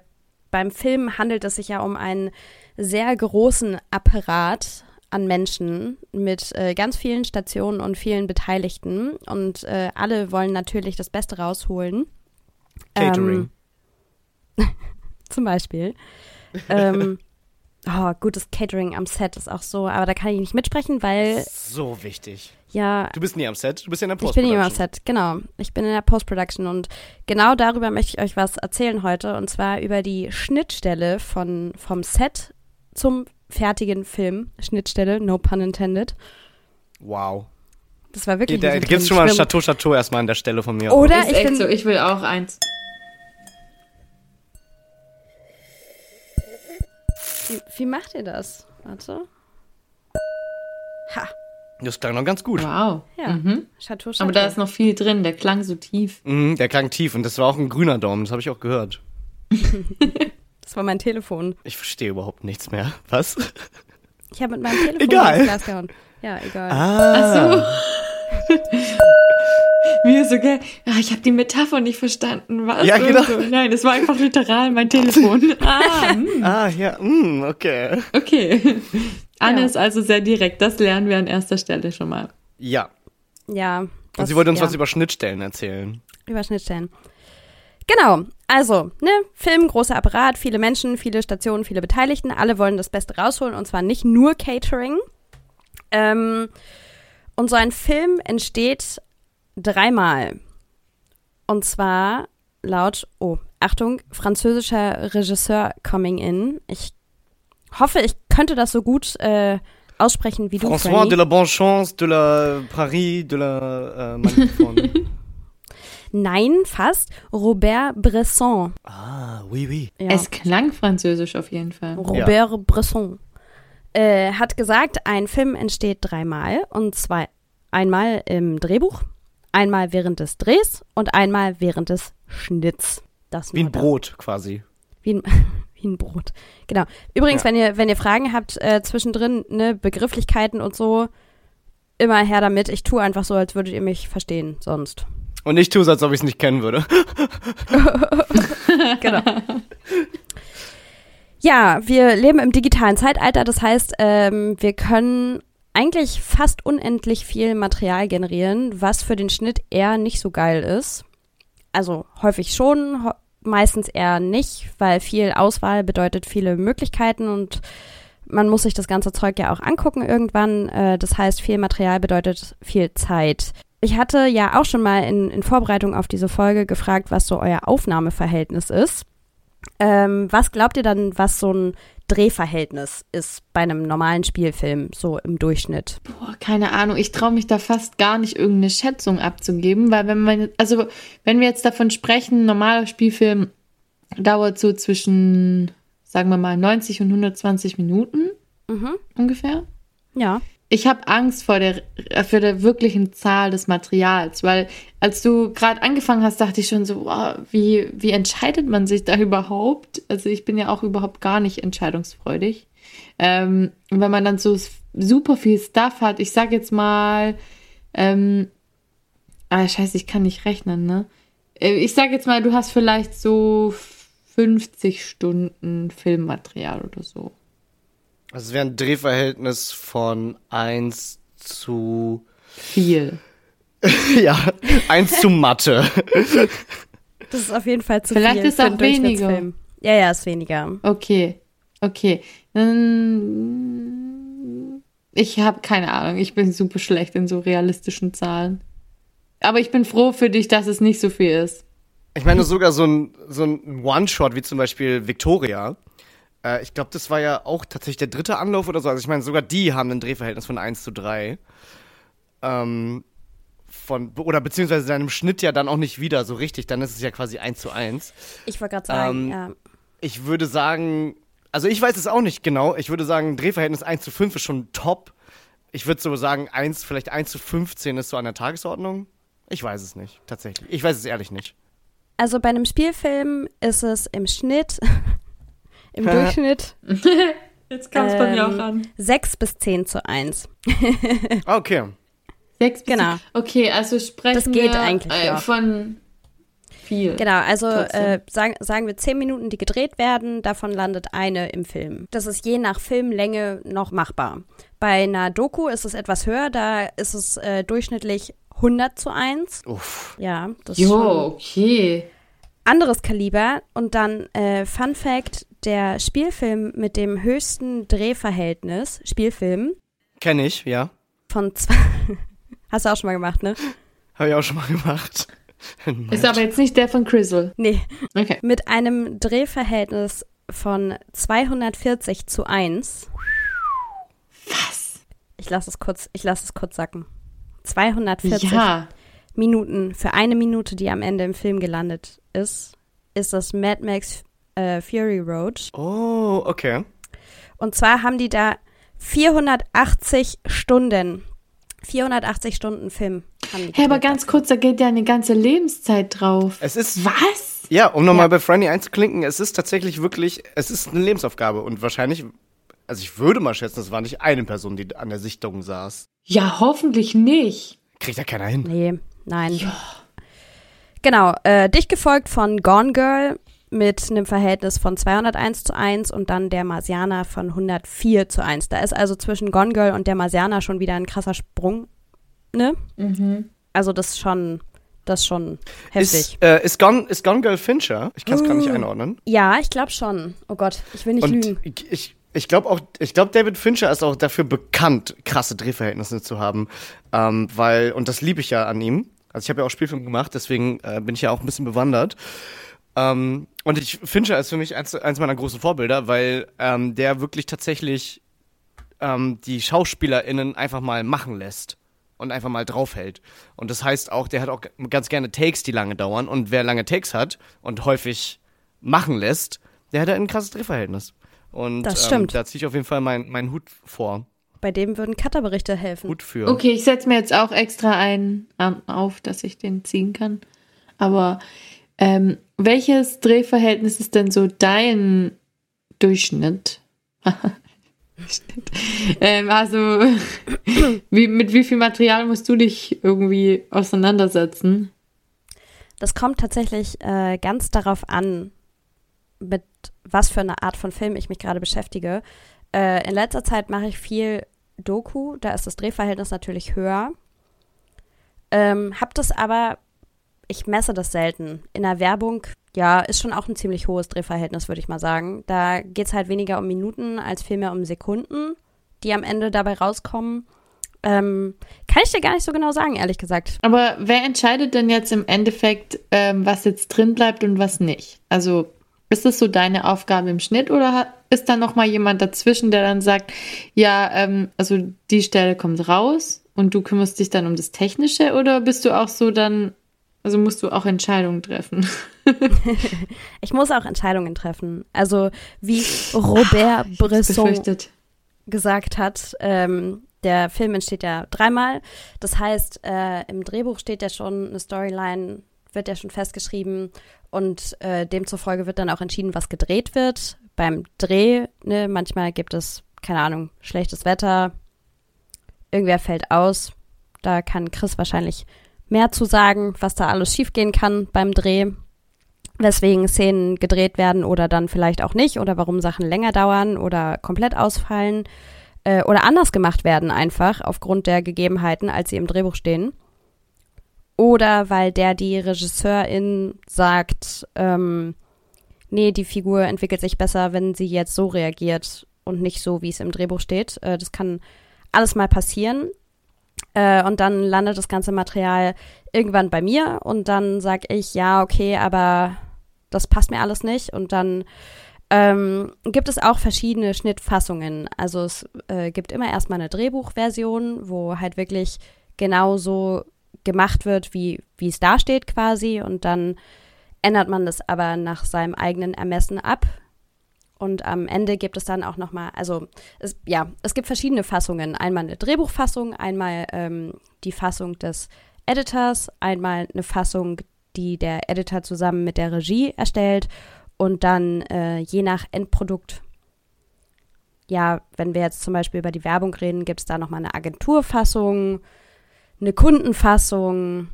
beim Film handelt es sich ja um einen sehr großen Apparat an Menschen mit äh, ganz vielen Stationen und vielen Beteiligten und äh, alle wollen natürlich das Beste rausholen. Catering. Ähm, zum Beispiel. ähm, oh, gutes Catering am Set ist auch so, aber da kann ich nicht mitsprechen, weil so wichtig. ja, Du bist nie am Set, du bist ja in der ich Post. bin immer am Set, genau. Ich bin in der Post-Production und genau darüber möchte ich euch was erzählen heute und zwar über die Schnittstelle von, vom Set zum fertigen Film. Schnittstelle, no pun intended. Wow. Das war wirklich Da gibt's ein schon mal ein Chateau Chateau erstmal an der Stelle von mir. Oder ist ich echt bin so, ich will auch eins. Wie, wie macht ihr das? Warte. Ha, Das klang noch ganz gut. Wow. ja. Mhm. Chateau Chateau. Aber da ist noch viel drin, der klang so tief. Mhm, der klang tief und das war auch ein grüner Daumen, das habe ich auch gehört. das war mein Telefon. Ich verstehe überhaupt nichts mehr. Was? Ich habe mit meinem Telefon Egal. ins Glas gehauen. Ja, egal. Ah. Mir so, gell? Ja, ich habe die Metapher nicht verstanden. Was? Ja, Und genau. So. Nein, es war einfach literal mein Telefon. Ah, hm, Ah, ja, mm, okay. okay. Anne Ja. ist also sehr direkt. Das lernen wir an erster Stelle schon mal. Ja. Ja. Und das- sie wollte uns ja. was über Schnittstellen erzählen. Über Schnittstellen. Genau, also, ne, Film, großer Apparat, viele Menschen, viele Stationen, viele Beteiligten, alle wollen das Beste rausholen und zwar nicht nur Catering. Ähm, und so ein Film entsteht dreimal. Und zwar laut, oh, Achtung, französischer Regisseur coming in. Ich hoffe, ich könnte das so gut äh, aussprechen wie du, François de la Bonne Chance, de la Paris, de la äh, Magnifique. Nein, fast. Robert Bresson. ah, oui, oui. Ja. Es klang französisch auf jeden Fall. Robert Bresson, äh, hat gesagt, ein Film entsteht dreimal und zwar einmal im Drehbuch, einmal während des Drehs und einmal während des Schnitts. Das Wie ein da. Brot quasi. Wie ein, wie ein Brot. Genau. Übrigens, Ja. wenn ihr wenn ihr Fragen habt äh, zwischendrin, ne Begrifflichkeiten und so, immer her damit. Ich tue einfach so, als würdet ihr mich verstehen. Sonst. Und ich tue es, als ob ich es nicht kennen würde. genau. Ja, wir leben im digitalen Zeitalter. Das heißt, ähm, wir können eigentlich fast unendlich viel Material generieren, was für den Schnitt eher nicht so geil ist. Also häufig schon, ho meistens eher nicht, weil viel Auswahl bedeutet viele Möglichkeiten und man muss sich das ganze Zeug ja auch angucken irgendwann. Äh, das heißt, viel Material bedeutet viel Zeit. Ich hatte ja auch schon mal in, in Vorbereitung auf diese Folge gefragt, was so euer Aufnahmeverhältnis ist. Ähm, was glaubt ihr dann, was so ein Drehverhältnis ist bei einem normalen Spielfilm, so im Durchschnitt? Boah, keine Ahnung. Ich traue mich da fast gar nicht, irgendeine Schätzung abzugeben, weil wenn man, also wenn wir jetzt davon sprechen, ein normaler Spielfilm dauert so zwischen, sagen wir mal, 90 und 120 Minuten Mhm. ungefähr. Ja. Ich habe Angst vor der, vor der wirklichen Zahl des Materials, weil als du gerade angefangen hast, dachte ich schon so, wow, wie, wie entscheidet man sich da überhaupt? Also ich bin ja auch überhaupt gar nicht entscheidungsfreudig. Ähm, wenn man dann so super viel Stuff hat, ich sag jetzt mal, ähm, ah, scheiße, ich kann nicht rechnen, ne? Äh, Ich sag jetzt mal, du hast vielleicht so 50 Stunden Filmmaterial oder so. Also es wäre ein Drehverhältnis von 1 zu Viel. ja, 1 zu Mathe. Das ist auf jeden Fall zu Vielleicht viel ist für einen auch weniger. Durchschnittsfilm. Ja, ja, ist weniger. Okay, okay. Ich habe keine Ahnung. Ich bin super schlecht in so realistischen Zahlen. Aber ich bin froh für dich, dass es nicht so viel ist. Ich meine sogar so ein, so ein One-Shot wie zum Beispiel Victoria. Äh, ich glaube, das war ja auch tatsächlich der dritte Anlauf oder so. Also ich meine, sogar die haben ein Drehverhältnis von 1 zu 3. Ähm, von, oder beziehungsweise seinem Schnitt ja dann auch nicht wieder so richtig, dann ist es ja quasi eins zu eins. Ich wollte gerade sagen, Ähm, ja. Ich würde sagen, also ich weiß es auch nicht genau, ich würde sagen, Drehverhältnis 1 zu 5 ist schon top. Ich würde so sagen, 1, vielleicht 1 zu 15 ist so an der Tagesordnung. Ich weiß es nicht, tatsächlich. Ich weiß es ehrlich nicht. Also bei einem Spielfilm ist es im Schnitt, im Durchschnitt Jetzt kam es bei mir Ähm, auch an. 6 bis 10 zu 1. Ah, Okay. Sechs bis Genau. Okay, also sprechen Das geht wir eigentlich äh, von viel. Genau, also äh, sagen, sagen wir 10 Minuten, die gedreht werden, davon landet eine im Film. Das ist je nach Filmlänge noch machbar. Bei einer Doku ist es etwas höher, da ist es äh, durchschnittlich 100 zu 1. Uff. Ja, das ist Jo, schon okay. Anderes Kaliber. Und dann äh, Fun Fact, der Spielfilm mit dem höchsten Drehverhältnis, Spielfilm, Kenne ich, ja. von zwei. Hast du auch schon mal gemacht, ne? Habe ich auch schon mal gemacht. Ist aber jetzt nicht der von Crizzle. Nee. Okay. Mit einem Drehverhältnis von 240 zu 1. Was? Ich lasse es kurz, ich lasse es kurz sacken. 240 Ja. Minuten für eine Minute, die am Ende im Film gelandet ist, ist das Mad Max äh, Fury Road. Oh, okay. Und zwar haben die da 480 Stunden, 480 Stunden Film. Haben die Hey, aber ganz kurz, da geht ja eine ganze Lebenszeit drauf. Es ist Was? Ja, um nochmal Ja. bei Franny einzuklinken, es ist tatsächlich wirklich, es ist eine Lebensaufgabe und wahrscheinlich, also ich würde mal schätzen, es war nicht eine Person, die an der Sichtung saß. Ja, hoffentlich nicht. Kriegt ja keiner hin. Nee, nein. Genau, äh, dicht gefolgt von Gone Girl mit einem Verhältnis von 201 zu 1 und dann der Marsianer von 104 zu 1. Da ist also zwischen Gone Girl und der Marsianer schon wieder ein krasser Sprung, ne? Mhm. Also das ist schon, das ist schon heftig. Ist, äh, ist, Gone, ist Gone Girl Fincher? Ich kann es gar nicht Uh. einordnen. ja, ich glaube schon. Oh Gott, ich will nicht Und lügen. ich, ich, glaube auch, ich glaube, David Fincher ist auch dafür bekannt, krasse Drehverhältnisse zu haben. Ähm, weil, und das liebe ich ja an ihm. Also ich habe ja auch Spielfilm gemacht, deswegen äh, bin ich ja auch ein bisschen bewandert. Ähm, und ich, Fincher ist für mich eins, eins meiner großen Vorbilder, weil ähm, der wirklich tatsächlich ähm, die SchauspielerInnen einfach mal machen lässt und einfach mal draufhält. Und das heißt auch, der hat auch ganz gerne Takes, die lange dauern. Und wer lange Takes hat und häufig machen lässt, der hat ein krasses Drehverhältnis. Und Das Ähm, stimmt. da ziehe ich auf jeden Fall meinen mein Hut vor. Bei dem würden Cutterberichte helfen. Hut für. Okay, ich setze mir jetzt auch extra einen ähm, auf, dass ich den ziehen kann. Aber ähm, welches Drehverhältnis ist denn so dein Durchschnitt? Schnitt. ähm, also, wie, mit wie viel Material musst du dich irgendwie auseinandersetzen? Das kommt tatsächlich äh, ganz darauf an, mit was für eine Art von Film ich mich gerade beschäftige. Äh, in letzter Zeit mache ich viel Doku, da ist das Drehverhältnis natürlich höher. Ähm, hab das aber, ich messe das selten. In der Werbung, ja, ist schon auch ein ziemlich hohes Drehverhältnis, würde ich mal sagen. Da geht es halt weniger um Minuten als vielmehr um Sekunden, die am Ende dabei rauskommen. Ähm, kann ich dir gar nicht so genau sagen, ehrlich gesagt. Aber wer entscheidet denn jetzt im Endeffekt, ähm, was jetzt drin bleibt und was nicht? Also ist das so deine Aufgabe im Schnitt oder ist da noch mal jemand dazwischen, der dann sagt, ja, ähm, also die Stelle kommt raus und du kümmerst dich dann um das Technische oder bist du auch so dann, also musst du auch Entscheidungen treffen? Ich muss auch Entscheidungen treffen. Also wie Robert Ich hab's Bresson befürchtet. gesagt hat, ähm, der Film entsteht ja dreimal. Das heißt, äh, im Drehbuch steht ja schon eine Storyline, wird ja schon festgeschrieben und äh, demzufolge wird dann auch entschieden, was gedreht wird. Beim Dreh, ne, manchmal gibt es, keine Ahnung, schlechtes Wetter, irgendwer fällt aus. Da kann Chris wahrscheinlich mehr zu sagen, was da alles schiefgehen kann beim Dreh, weswegen Szenen gedreht werden oder dann vielleicht auch nicht oder warum Sachen länger dauern oder komplett ausfallen äh, oder anders gemacht werden einfach aufgrund der Gegebenheiten, als sie im Drehbuch stehen. Oder weil der die Regisseurin sagt, ähm, nee, die Figur entwickelt sich besser, wenn sie jetzt so reagiert und nicht so, wie es im Drehbuch steht. Äh, das kann alles mal passieren. Äh, und dann landet das ganze Material irgendwann bei mir und dann sag ich, ja, okay, aber das passt mir alles nicht. Und dann ähm, gibt es auch verschiedene Schnittfassungen. Also es äh, gibt immer erstmal eine Drehbuchversion, wo halt wirklich genau so gemacht wird, wie wie es da steht quasi. Und dann ändert man das aber nach seinem eigenen Ermessen ab. Und am Ende gibt es dann auch nochmal, also es, ja, es gibt verschiedene Fassungen. Einmal eine Drehbuchfassung, einmal ähm, die Fassung des Editors, einmal eine Fassung, die der Editor zusammen mit der Regie erstellt und dann äh, je nach Endprodukt, ja, wenn wir jetzt zum Beispiel über die Werbung reden, gibt es da nochmal eine Agenturfassung, eine Kundenfassung.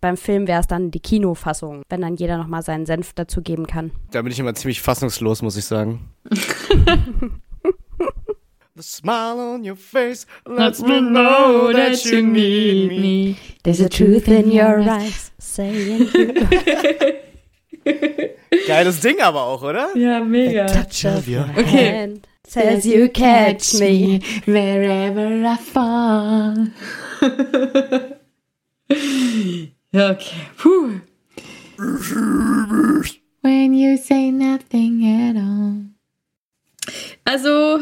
Beim Film wäre es dann die Kinofassung, wenn dann jeder nochmal seinen Senf dazu geben kann. Da bin ich immer ziemlich fassungslos, muss ich sagen. The smile on your face lets me know that you need me. There's a truth in your eyes saying you. Geiles Ding aber auch, oder? Ja, mega. Touch of your Okay. hand says you catch me. wherever I fall. Ja, okay. Puh. When you say nothing at all. Also,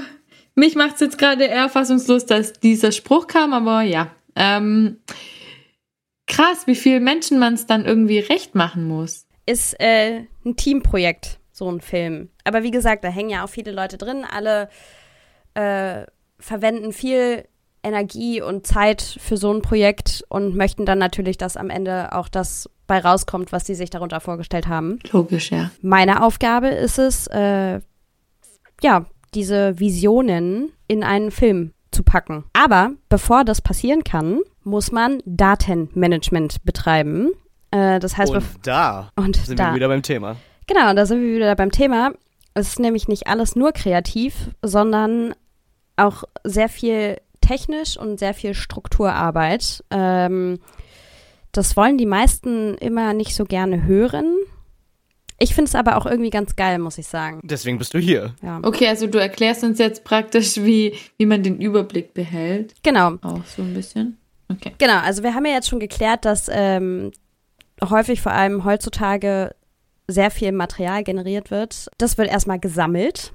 mich macht es jetzt gerade eher fassungslos, dass dieser Spruch kam, aber ja. Ähm, krass, wie viel Menschen man es dann irgendwie recht machen muss. Ist äh, ein Teamprojekt, so ein Film. Aber wie gesagt, da hängen ja auch viele Leute drin. Alle äh, verwenden viel Energie und Zeit für so ein Projekt und möchten dann natürlich, dass am Ende auch das bei rauskommt, was sie sich darunter vorgestellt haben. Logisch, ja. Meine Aufgabe ist es, äh, ja, diese Visionen in einen Film zu packen. Aber bevor das passieren kann, muss man Datenmanagement betreiben. Äh, das heißt, Und da und sind da. wir wieder beim Thema. Genau, da sind wir wieder beim Thema. Es ist nämlich nicht alles nur kreativ, sondern auch sehr viel technisch und sehr viel Strukturarbeit. Ähm, das wollen die meisten immer nicht so gerne hören. Ich finde es aber auch irgendwie ganz geil, muss ich sagen. Deswegen bist du hier. Ja. Okay, also du erklärst uns jetzt praktisch, wie, wie man den Überblick behält. Genau, Auch so ein bisschen. Okay. genau. Also wir haben ja jetzt schon geklärt, dass ähm, häufig vor allem heutzutage sehr viel Material generiert wird. Das wird erstmal gesammelt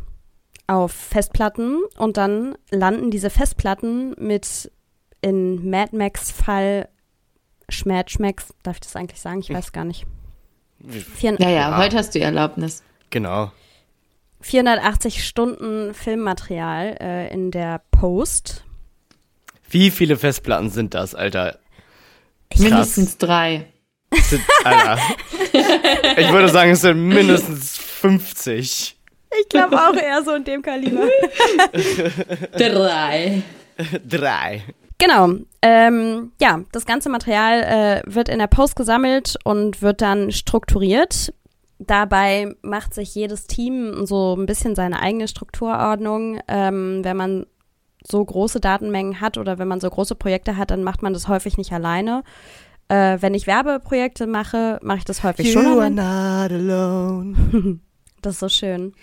auf Festplatten und dann landen diese Festplatten mit in Mad Max Fall Schmerz Schmecks, darf ich das eigentlich sagen? Ich weiß gar nicht. Vier, Ja, ja, Ja. heute hast du Erlaubnis. Genau. 480 Stunden Filmmaterial äh, in der Post. Wie viele Festplatten sind das, Alter? Mindestens drei. Sind, Alter. ich würde sagen, es sind mindestens 50. Ich glaube auch eher so in dem Kaliber. Drei. Drei. Genau. Ähm, ja, das ganze Material äh, wird in der Post gesammelt und wird dann strukturiert. Dabei macht sich jedes Team so ein bisschen seine eigene Strukturordnung. Ähm, wenn man so große Datenmengen hat oder wenn man so große Projekte hat, dann macht man das häufig nicht alleine. Äh, wenn ich Werbeprojekte mache, mache ich das häufig schon You are alleine. Das ist so schön.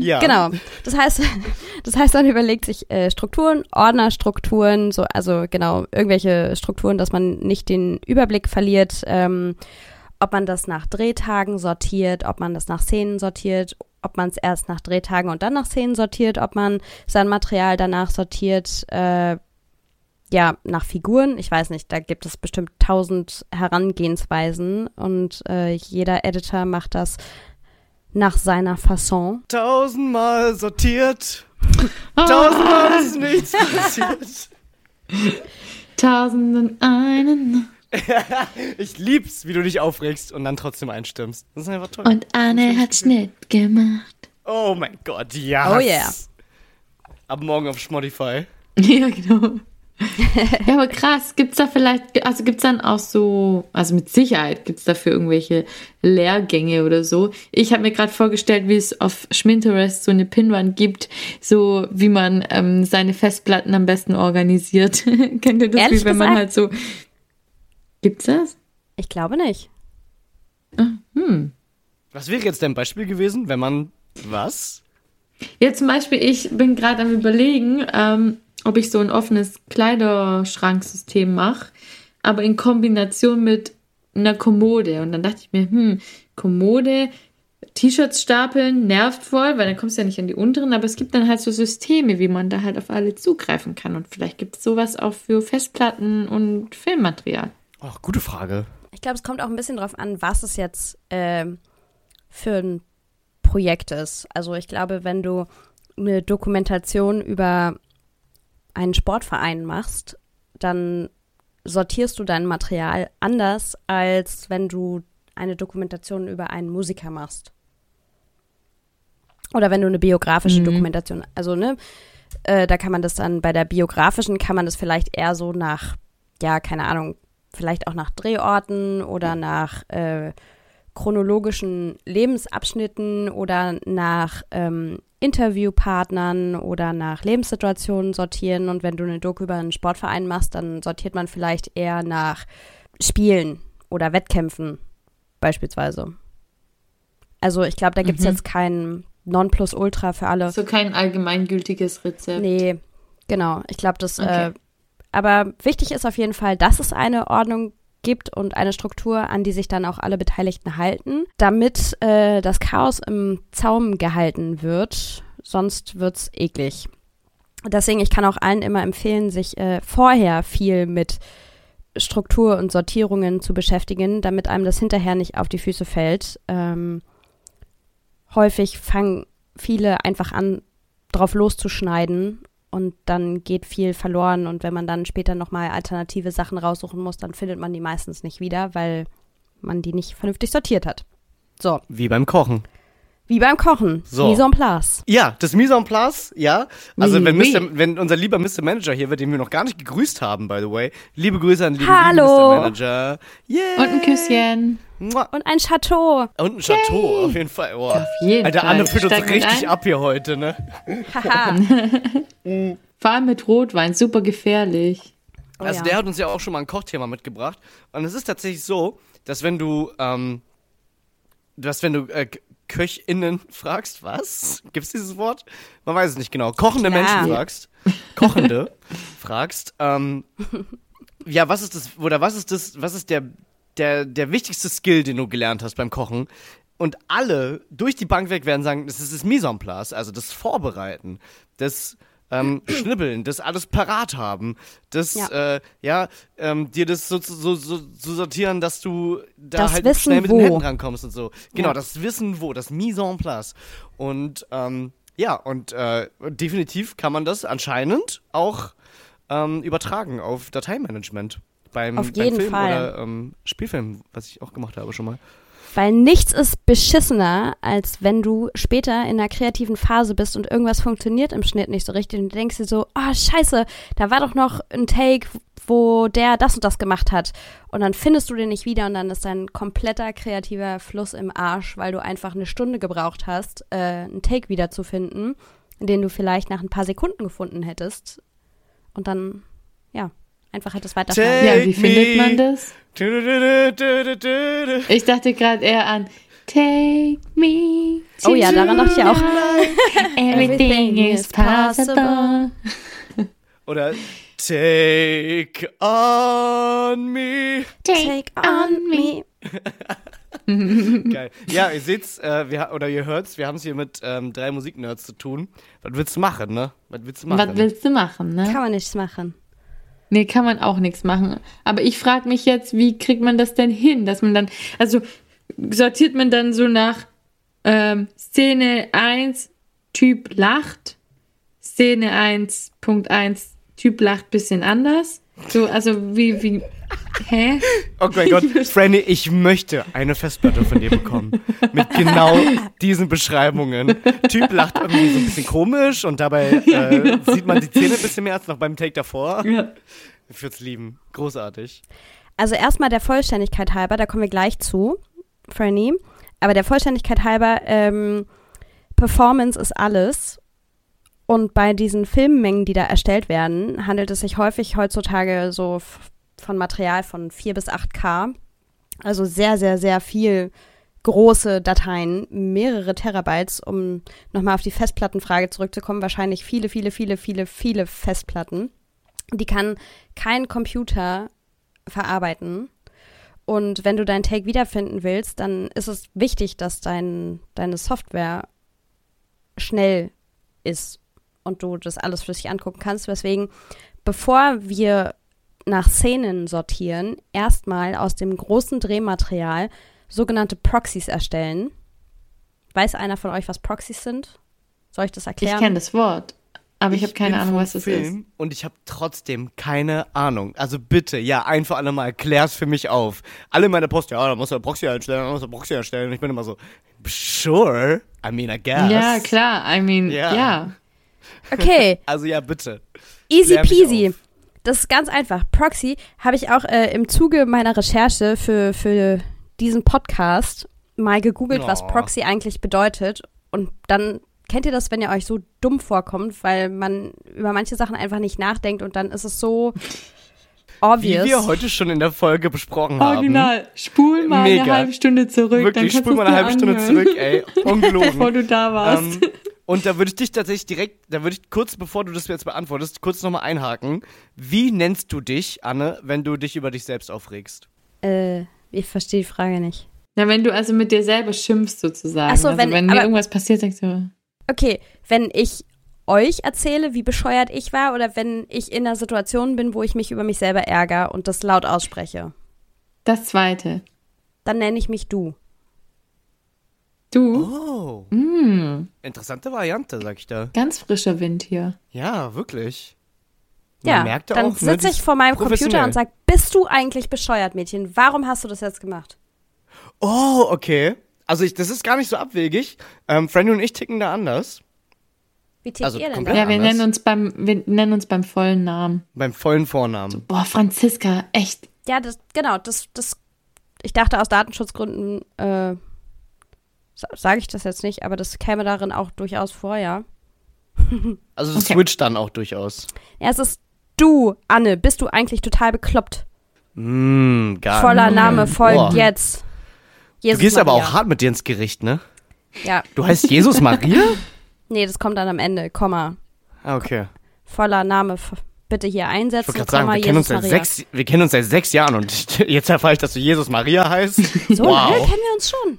Ja. Genau. Das heißt, das heißt, man überlegt sich äh, Strukturen, Ordnerstrukturen, so, also genau, irgendwelche Strukturen, dass man nicht den Überblick verliert, ähm, ob man das nach Drehtagen sortiert, ob man das nach Szenen sortiert, ob man es erst nach Drehtagen und dann nach Szenen sortiert, ob man sein Material danach sortiert, äh, ja, nach Figuren. Ich weiß nicht, da gibt es bestimmt tausend Herangehensweisen und äh, jeder Editor macht das nach seiner Fasson. Tausendmal sortiert. Tausendmal ist nichts passiert. Tausenden einen. Ich lieb's, wie du dich aufregst und dann trotzdem einstimmst. Das ist einfach toll. Und Anne hat Schnitt gemacht. oh mein Gott, ja. Oh yeah. Ab morgen auf Spotify. Ja, genau. Ja, aber krass, gibt's da vielleicht, also gibt's dann auch so, also mit Sicherheit gibt's dafür irgendwelche Lehrgänge oder so. Ich habe mir gerade vorgestellt, wie es auf Schminterest so eine Pinwand gibt, so wie man ähm, seine Festplatten am besten organisiert. Kennt ihr das, Ehrlich wie wenn man halt so. Gibt's das? Ich glaube nicht. Hm. Was wäre jetzt dein Beispiel gewesen, wenn man was? Ja, zum Beispiel, ich bin gerade am überlegen, ähm, ob ich so ein offenes Kleiderschranksystem mache, aber in Kombination mit einer Kommode. Und dann dachte ich mir, hm, Kommode T-Shirts stapeln nervt voll, weil dann kommst du ja nicht an die unteren, aber es gibt dann halt so Systeme, wie man da halt auf alle zugreifen kann. Und vielleicht gibt es sowas auch für Festplatten und Filmmaterial. Ach, gute Frage. Ich glaube, es kommt auch ein bisschen drauf an, was es jetzt ähm, für ein Projekt ist. Also ich glaube, wenn du eine Dokumentation über einen Sportverein machst, dann sortierst du dein Material anders, als wenn du eine Dokumentation über einen Musiker machst. Oder wenn du eine biografische Mhm. Dokumentation, also ne, äh, da kann man das dann, bei der biografischen kann man das vielleicht eher so nach, ja, keine Ahnung, vielleicht auch nach Drehorten oder nach äh, chronologischen Lebensabschnitten oder nach ähm, Interviewpartnern oder nach Lebenssituationen sortieren. Und wenn du eine Doku über einen Sportverein machst, dann sortiert man vielleicht eher nach Spielen oder Wettkämpfen beispielsweise. Also ich glaube, da gibt es Mhm. jetzt kein Nonplusultra für alle. So kein allgemeingültiges Rezept. Nee, genau. Ich glaube, das. Okay. Äh, aber wichtig ist auf jeden Fall, dass es eine Ordnung gibt und eine Struktur, an die sich dann auch alle Beteiligten halten, damit äh, das Chaos im Zaum gehalten wird. Sonst wird's eklig. Deswegen, ich kann auch allen immer empfehlen, sich äh, vorher viel mit Struktur und Sortierungen zu beschäftigen, damit einem das hinterher nicht auf die Füße fällt. Ähm, häufig fangen viele einfach an, drauf loszuschneiden und dann geht viel verloren und wenn man dann später nochmal alternative Sachen raussuchen muss, dann findet man die meistens nicht wieder, weil man die nicht vernünftig sortiert hat. So, Wie beim Kochen. Wie beim Kochen. So. Mise en place. Ja, das Mise en place, ja. Also Oui, wenn, oui. Mr., wenn unser lieber Mr. Manager hier wird, den wir noch gar nicht gegrüßt haben, by the way. Liebe Grüße an lieben, lieben Hallo. Mr. Manager. Yeah. Und ein Küsschen. Mua. Und ein Chateau. Und ein Chateau, auf jeden Fall. Oh. Auf jeden Alter, Fall. Anne führt uns richtig ein. ab hier heute, ne? Haha. Vor allem mit Rotwein, super gefährlich. Oh also ja. der hat uns ja auch schon mal ein Kochthema mitgebracht. Und es ist tatsächlich so, dass wenn du, ähm, dass wenn du äh, KöchInnen fragst, was? Gibt's dieses Wort? Man weiß es nicht genau. Kochende Klar. Menschen fragst, Kochende fragst, ähm, ja, was ist das, oder was ist das, was ist der, der, der wichtigste Skill, den du gelernt hast beim Kochen? Und alle durch die Bank weg werden sagen, das ist das Mise en place, also das Vorbereiten, das ähm, Schnibbeln, das alles parat haben, das, Ja. äh, ja, ähm, dir das so, so, so, so sortieren, dass du da Das halt Wissen, schnell mit wo. den Händen rankommst und so. Genau, Ja. das Wissen wo, das Mise en place. Und ähm, ja, und äh, definitiv kann man das anscheinend auch ähm, übertragen auf Dateimanagement. Beim, Auf beim jeden Film Fall. oder ähm, Spielfilm, was ich auch gemacht habe schon mal. Weil nichts ist beschissener, als wenn du später in einer kreativen Phase bist und irgendwas funktioniert im Schnitt nicht so richtig und du denkst dir so, ah scheiße, da war doch noch ein Take, wo der das und das gemacht hat. Und dann findest du den nicht wieder und dann ist dein kompletter kreativer Fluss im Arsch, weil du einfach eine Stunde gebraucht hast, äh, einen Take wiederzufinden, den du vielleicht nach ein paar Sekunden gefunden hättest. Und dann, ja, einfach hättest weiterschneiden. Ja, Take wie findet me. man das? Ich dachte gerade eher an Take me. to Oh ja, daran dachte ich auch. Everything is possible. Oder Take on me. Take on me. Geil. Ja, ihr seht's, äh, wir, ha- oder ihr hört's, wir haben es hier mit ähm, drei Musiknerds zu tun. Was willst du machen, ne? Was willst du machen? Was willst du machen, ne? Kann man nichts machen. Nee, kann man auch nichts machen. Aber ich frage mich jetzt, wie kriegt man das denn hin, dass man dann, also sortiert man dann so nach ähm, Szene 1, Typ lacht, Szene 1.1, Typ lacht bisschen anders. So, also wie, wie, hä? Oh mein Gott, Franny, ich möchte eine Festplatte von dir bekommen. Mit genau diesen Beschreibungen. Typ lacht irgendwie so ein bisschen komisch und dabei äh, genau. sieht man die Zähne ein bisschen mehr als noch beim Take davor. Ja. Ich würde es lieben. Großartig. Also erstmal der Vollständigkeit halber, da kommen wir gleich zu, Franny. Aber der Vollständigkeit halber, ähm, Performance ist alles. Und bei diesen Filmmengen, die da erstellt werden, handelt es sich häufig heutzutage so von Material von 4 bis 8K. Also sehr, sehr, sehr viel große Dateien, mehrere Terabytes, um nochmal auf die Festplattenfrage zurückzukommen. Wahrscheinlich viele, viele, viele, viele, viele Festplatten. Die kann kein Computer verarbeiten. Und wenn du deinen Take wiederfinden willst, dann ist es wichtig, dass dein, deine Software schnell ist und du das alles dich angucken kannst. Weswegen, bevor wir nach Szenen sortieren, erstmal aus dem großen Drehmaterial sogenannte Proxys erstellen. Weiß einer von euch, was Proxys sind? Soll ich das Ich erklären? kenne das Wort, aber ich, habe keine Ahnung, was das ist. Film Und ich habe trotzdem keine Ahnung. Also bitte, ja, ein für alle Mal, klär's für mich auf. Alle meine Post, ja, da musst du Proxy einstellen, da musst du Proxy einstellen. Und ich bin immer so, sure, I mean, I guess. Ja, klar, I mean, Ja. ja. Okay, Also ja, bitte. easy peasy. Das ist ganz einfach. Proxy habe ich auch äh, im Zuge meiner Recherche für, für diesen Podcast mal gegoogelt, was Oh. Proxy eigentlich bedeutet. Und dann kennt ihr das, wenn ihr euch so dumm vorkommt, weil man über manche Sachen einfach nicht nachdenkt und dann ist es so Wie obvious. wir heute schon in der Folge besprochen haben. Original. Spul mal Mega. eine halbe Stunde zurück. Wirklich, dann spul mal eine halbe Stunde zurück, ey. Bevor Ungelogen. du da warst. ähm, und da würde ich dich tatsächlich direkt, da würde ich kurz, bevor du das jetzt beantwortest, kurz nochmal einhaken. Wie nennst du dich, Anne, wenn du dich über dich selbst aufregst? äh, ich verstehe die Frage nicht. Na, wenn du also mit dir selber schimpfst sozusagen. Ach so, also wenn- wenn, mir irgendwas passiert, sagst du, Okay, wenn ich euch erzähle, wie bescheuert ich war, oder wenn ich in einer Situation bin, wo ich mich über mich selber ärgere und das laut ausspreche, das Zweite. dann nenne ich mich du. Du? Oh, Mm, interessante Variante, sag ich da. ganz frischer Wind hier. Ja, wirklich. Man Ja, merkt dann auch, ne, sitze die ich vor meinem Computer und sage, bist du eigentlich bescheuert, Mädchen? Warum hast du das jetzt gemacht? Oh, okay. Also ich, das ist gar nicht so abwegig. Ähm, Franny und ich ticken da anders. Wie tickt Also ihr denn da? Ja, wir anders. nennen uns beim, wir nennen uns beim vollen Namen. Beim vollen Vornamen. Boah, Franziska, echt. Ja, das, genau, das, das, ich dachte aus Datenschutzgründen, äh, sage ich das jetzt nicht, aber das käme darin auch durchaus vor, ja. Also es Okay. switcht dann auch durchaus. Ja, es ist du, Anne, bist du eigentlich total bekloppt? Mm, gar Voller nicht. Name folgt Boah. jetzt. Du Jesus gehst aber Maria. auch hart mit dir ins Gericht, ne? Ja, Du heißt Jesus Maria? nee, das kommt dann am Ende, Komma. Ah, okay. Voller Name, bitte hier Ich einsetzen, wollte gerade sagen, Komma, wir kennen, uns Jesus seit Maria. sechs, wir kennen uns seit sechs Jahren und jetzt erfahre ich, dass du Jesus Maria heißt. So lange wow. kennen wir uns schon.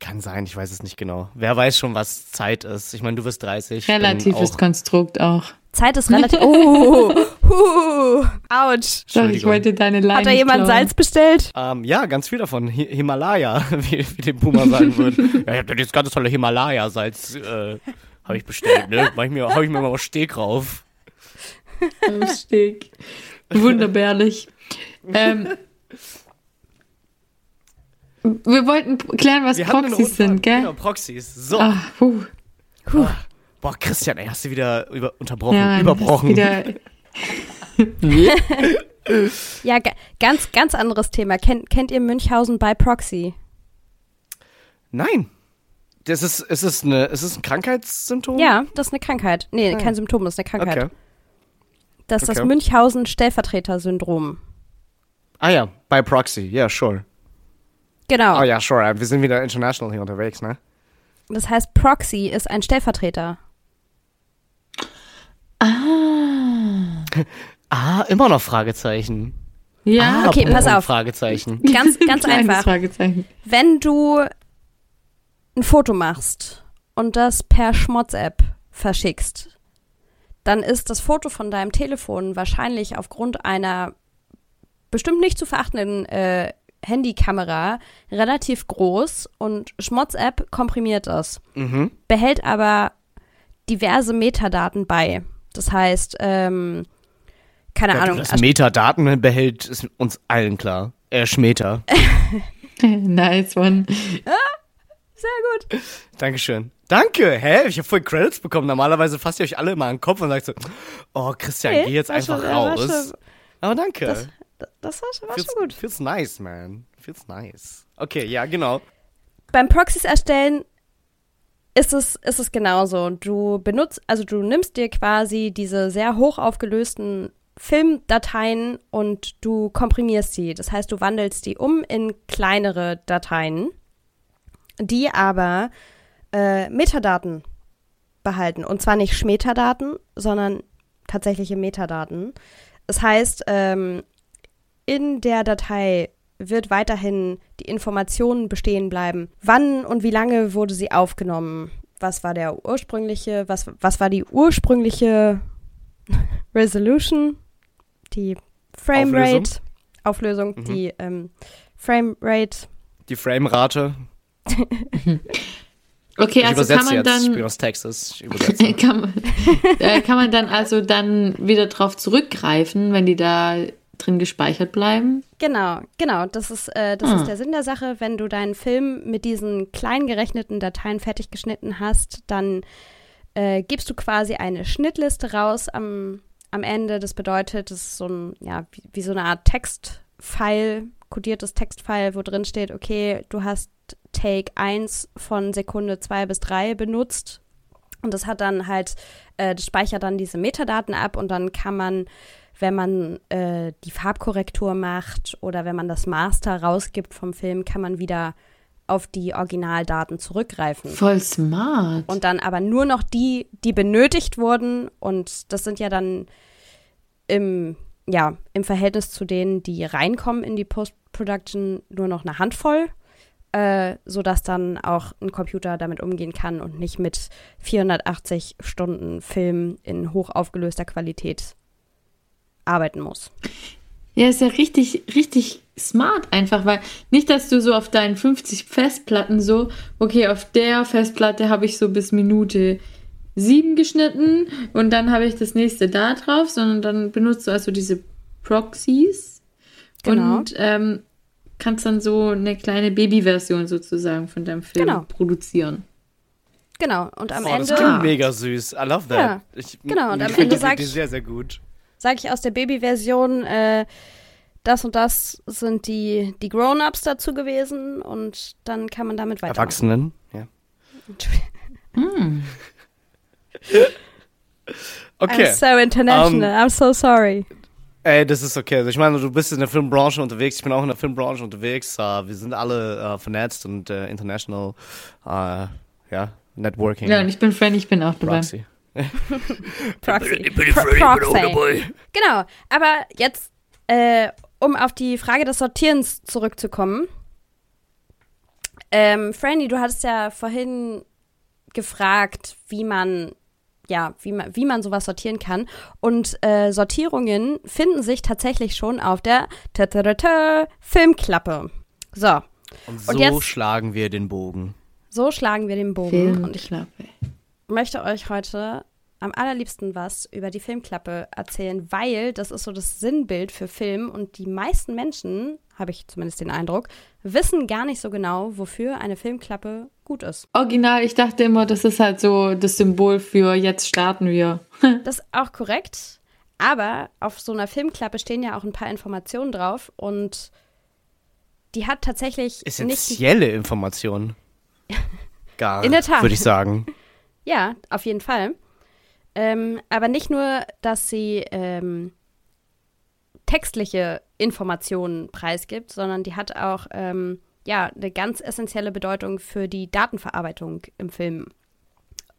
Kann sein, ich weiß es nicht genau. Wer weiß schon, was Zeit ist. Ich meine, du wirst 30. ich bin Relatives auch- Konstrukt auch. Zeit ist relativ. Oh, huh, ouch. Doch, ich wollte deine Line Hat da jemand klauen. Salz bestellt? Ähm, ja, ganz viel davon. Hi Himalaya, wie, wie der Boomer sagen würde. ja, ich hab da jetzt ganz tolle Himalaya-Salz, äh, habe ich bestellt, ne? Mach ich mir, hau ich mir mal auf Steg rauf. Am Steg. Wunderbärlich. ähm, wir wollten klären, was Wir Proxys sind, gell? Genau, Proxys. So. Ah, puh. Boah, Christian, ey, hast du wieder über, unterbrochen, Ja, überbrochen. das Wieder, Ja, ga- ganz, ganz anderes Thema. Kennt, kennt ihr Münchhausen bei Proxy? Nein. Das ist, ist es eine, ist es ein Krankheitssymptom? Ja, das ist eine Krankheit. Nee, Ah. kein Symptom, das ist eine Krankheit. Okay. Das ist das Okay. Münchhausen-Stellvertreter-Syndrom. Ah ja, bei Proxy, ja, sure. Genau. Oh ja, sure. Wir sind wieder international hier unterwegs, ne? Das heißt, Proxy ist ein Stellvertreter. ah. Ah, immer noch Fragezeichen. Ja, ah, okay, pass auf. Fragezeichen. Ganz, ganz einfach. Fragezeichen. Wenn du ein Foto machst und das per Schmotz-App verschickst, dann ist das Foto von deinem Telefon wahrscheinlich aufgrund einer bestimmt nicht zu verachtenden äh, Handykamera relativ groß und Schmotz-App komprimiert das, Mhm. behält aber diverse Metadaten bei. Das heißt, ähm, keine Ja, Ahnung, dass Metadaten behält, ist uns allen klar. Äh, Schmeter. nice one. sehr gut. Dankeschön. Danke, hä? Ich habe voll Credits bekommen. Normalerweise fasst ihr euch alle immer an den Kopf und sagt so, oh, Christian, Nee, geh jetzt einfach schon- raus. Aber danke. Das- Das war schon, war feels, schon gut. feels nice, man. Feels nice. Okay, ja, genau. beim Proxys erstellen ist es, ist es genauso. Du benutzt, also du nimmst dir quasi diese sehr hoch aufgelösten Filmdateien und du komprimierst sie. Das heißt, du wandelst die um in kleinere Dateien, die aber äh, Metadaten behalten. Und zwar nicht Schmetadaten, sondern tatsächliche Metadaten. Das heißt, ähm, in der Datei wird weiterhin die Information bestehen bleiben. Wann und wie lange wurde sie aufgenommen? Was war der ursprüngliche, was, was war die ursprüngliche Resolution? Die Framerate, Auflösung, Mhm. die ähm, Framerate. Die Framerate. Okay, ich also übersetze kann man jetzt. Ich bin dann aus Texas. Kann man, äh, kann man dann also dann wieder drauf zurückgreifen, wenn die da drin gespeichert bleiben? Genau, genau. Das ist, äh, das Ah. ist der Sinn der Sache. Wenn du deinen Film mit diesen klein gerechneten Dateien fertig geschnitten hast, dann äh, gibst du quasi eine Schnittliste raus am, am Ende. Das bedeutet, das ist so ein, ja, wie, wie so eine Art Textfile, kodiertes Textfile, wo drin steht, okay, du hast Take 1 von Sekunde 2 bis 3 benutzt. Und das hat dann halt, äh, das speichert dann diese Metadaten ab und dann kann man wenn man äh, die Farbkorrektur macht oder wenn man das Master rausgibt vom Film, kann man wieder auf die Originaldaten zurückgreifen. Voll smart. Und dann aber nur noch die, die benötigt wurden. Und das sind ja dann im, ja, im Verhältnis zu denen, die reinkommen in die Post-Production, nur noch eine Handvoll. Äh, sodass dann auch ein Computer damit umgehen kann und nicht mit 480 Stunden Film in hochaufgelöster Qualität arbeiten muss. Ja, ist ja richtig, richtig smart einfach, weil nicht, dass du so auf deinen 50 Festplatten so, okay, auf der Festplatte habe ich so bis Minute 7 geschnitten und dann habe ich das nächste da drauf, sondern dann benutzt du also diese Proxies Genau. und ähm, kannst dann so eine kleine Babyversion sozusagen von deinem Film Genau. produzieren. Genau. Und am Oh, das Ende. klingt mega süß. I love that. Ja, ich, genau, und am Ende die sag Idee ich- sehr, sehr gut. Sage ich aus der Babyversion, äh, das und das sind die, die Grown-Ups dazu gewesen und dann kann man damit weitermachen. Erwachsenen, ja. Hm. Okay. I'm so international, I'm so sorry. Ey, das ist okay. Also ich meine, du bist in der Filmbranche unterwegs, ich bin auch in der Filmbranche unterwegs. Äh, wir sind alle äh, vernetzt und äh, international, ja, Networking. Ja, und ich bin Franny, ich bin auch dabei. Proxy. Proxy. Pro Proxy. Genau, aber jetzt, äh, um auf die Frage des Sortierens zurückzukommen. Ähm, Franny, du hattest ja vorhin gefragt, wie man, ja, wie man, wie man sowas sortieren kann. Und äh, Sortierungen finden sich tatsächlich schon auf der ta -ta -ta -ta Filmklappe. So, Und so Und jetzt- schlagen wir den Bogen. so schlagen wir den Bogen. Und ich Filmklappe. Möchte euch heute am allerliebsten was über die Filmklappe erzählen, weil das ist so das Sinnbild für Film und die meisten Menschen, habe ich zumindest den Eindruck, wissen gar nicht so genau, wofür eine Filmklappe gut ist. Original, ich dachte immer, das ist halt so das Symbol für jetzt starten wir. Das ist auch korrekt, aber auf so einer Filmklappe stehen ja auch ein paar Informationen drauf und die hat tatsächlich nicht die Essentielle Informationen. Gar, In der Tat. würde ich sagen. Ja, auf jeden Fall. Ähm, aber nicht nur, dass sie ähm, textliche Informationen preisgibt, sondern die hat auch ähm, ja, eine ganz essentielle Bedeutung für die Datenverarbeitung im Film.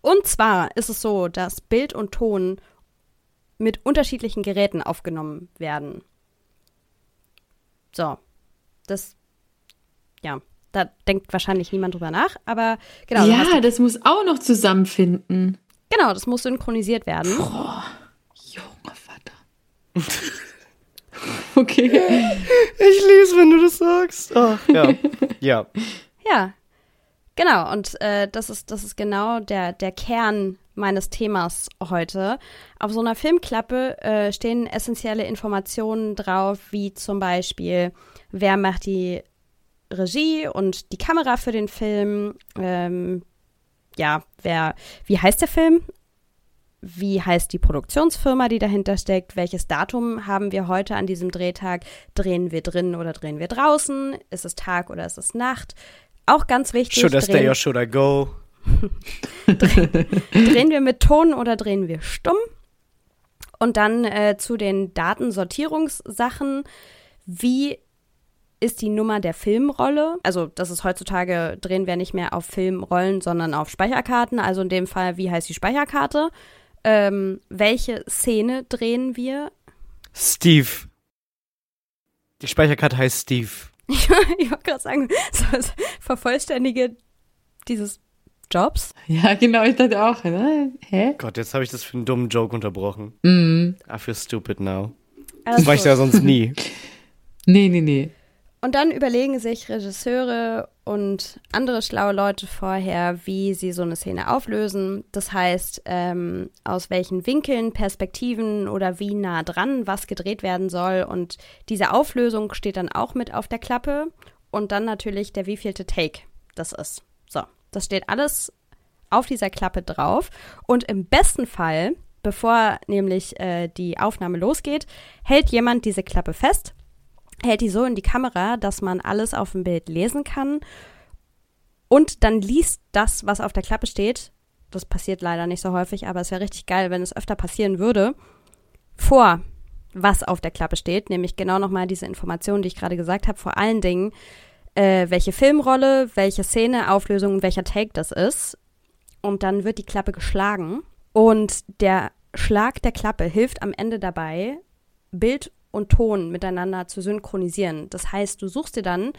Und zwar ist es so, dass Bild und Ton mit unterschiedlichen Geräten aufgenommen werden. So, das, ja, da denkt wahrscheinlich niemand drüber nach, aber genau. ja, das muss auch noch zusammenfinden. Genau, das muss synchronisiert werden. Junge Vater. okay. Ich lieb's, wenn du das sagst. Ach, ja. ja. Ja, genau. Und äh, das, ist, das ist genau der, der Kern meines Themas heute. Auf so einer Filmklappe äh, stehen essentielle Informationen drauf, wie zum Beispiel, wer macht die Regie und die Kamera für den Film. Ähm, ja, wer, wie heißt der Film? Wie heißt die Produktionsfirma, die dahinter steckt? Welches Datum haben wir heute an diesem Drehtag? Drehen wir drin oder drehen wir draußen? Ist es Tag oder ist es Nacht? Auch ganz wichtig. Should I stay drehen, or should I go? drehen wir mit Ton oder drehen wir stumm? Und dann äh, zu den Datensortierungssachen. Wie ist die Nummer der Filmrolle? Also, das ist heutzutage, drehen wir nicht mehr auf Filmrollen, sondern auf Speicherkarten. Also in dem Fall, wie heißt die Speicherkarte? Ähm, welche Szene drehen wir? Steve. Die Speicherkarte heißt Steve. ich wollte gerade sagen, so das Vervollständige dieses Jobs. Ja, genau, ich dachte auch, ne? Hä? Gott, jetzt habe ich das für einen dummen Joke unterbrochen. Mhm. I feel stupid now. Alles Das mache ich ja sonst nie. Nee, nee, nee. Und dann überlegen sich Regisseure und andere schlaue Leute vorher, wie sie so eine Szene auflösen. Das heißt, ähm, aus welchen Winkeln, Perspektiven oder wie nah dran was gedreht werden soll. Und diese Auflösung steht dann auch mit auf der Klappe. Und dann natürlich der wievielte Take das ist. So, das steht alles auf dieser Klappe drauf. Und im besten Fall, bevor nämlich äh, die Aufnahme losgeht, hält jemand diese Klappe fest hält die so in die Kamera, dass man alles auf dem Bild lesen kann und dann liest das, was auf der Klappe steht. Das passiert leider nicht so häufig, aber es wäre richtig geil, wenn es öfter passieren würde. Vor, was auf der Klappe steht, nämlich genau nochmal diese Information, die ich gerade gesagt habe, vor allen Dingen, äh, welche Filmrolle, welche Szene, Auflösung und welcher Take das ist. Und dann wird die Klappe geschlagen. Und der Schlag der Klappe hilft am Ende dabei, Bild und Ton miteinander zu synchronisieren. Das heißt, du suchst dir dann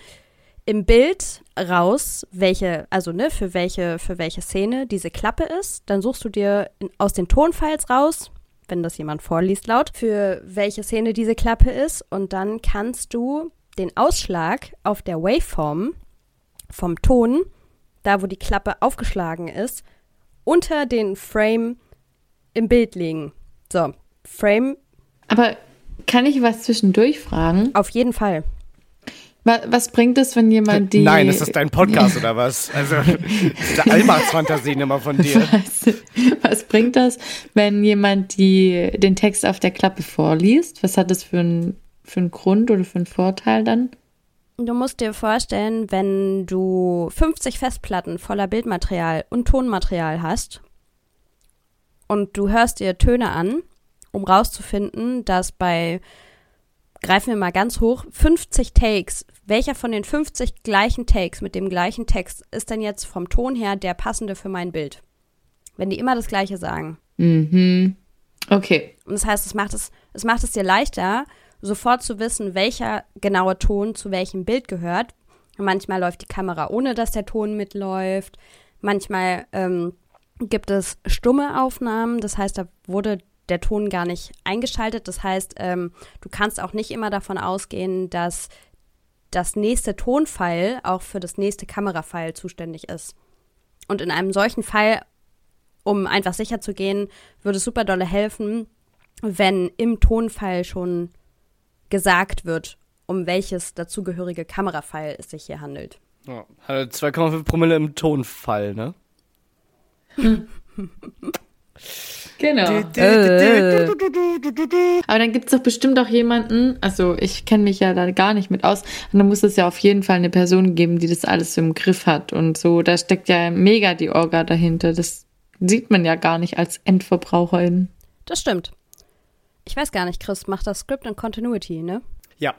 im Bild raus, welche, also ne, für welche, für welche Szene diese Klappe ist. Dann suchst du dir in, aus den Tonfiles raus, wenn das jemand vorliest laut, für welche Szene diese Klappe ist. Und dann kannst du den Ausschlag auf der Waveform vom Ton, da wo die Klappe aufgeschlagen ist, unter den Frame im Bild legen. So, Frame Aber kann ich was zwischendurch fragen? auf jeden Fall. Wa- Was bringt es, wenn jemand die. Nein, ist das dein Podcast oder was? Also, diese Allmachtsfantasien immer von dir. Was, was bringt das, wenn jemand die, den Text auf der Klappe vorliest? Was hat das für einen für einen Grund oder für einen Vorteil dann? Du musst dir vorstellen, wenn du 50 Festplatten voller Bildmaterial und Tonmaterial hast und du hörst dir Töne an, um rauszufinden, dass bei, greifen wir mal ganz hoch, 50 Takes, welcher von den 50 gleichen Takes mit dem gleichen Text ist denn jetzt vom Ton her der passende für mein Bild? Wenn die immer das Gleiche sagen. Mhm. Okay. Und das heißt, es macht es, es macht es dir leichter, sofort zu wissen, welcher genaue Ton zu welchem Bild gehört. Manchmal läuft die Kamera ohne, dass der Ton mitläuft. Manchmal ähm, gibt es stumme Aufnahmen, das heißt, da wurde der Ton gar nicht eingeschaltet. Das heißt, ähm, du kannst auch nicht immer davon ausgehen, dass das nächste Tonfile auch für das nächste Kamerafile zuständig ist. Und in einem solchen Fall, um einfach sicher zu gehen, würde es super dolle helfen, wenn im Tonfile schon gesagt wird, um welches dazugehörige Kamerafile es sich hier handelt. Ja, hatte 2,5 Promille im Tonfall, ne? Genau. Äh. Aber dann gibt es doch bestimmt auch jemanden, also ich kenne mich ja da gar nicht mit aus, und dann muss es ja auf jeden Fall eine Person geben, die das alles im Griff hat und so. Da steckt ja mega die Orga dahinter. Das sieht man ja gar nicht als Endverbraucherin. Das stimmt. Ich weiß gar nicht, Chris macht das Script und Continuity, ne? Ja,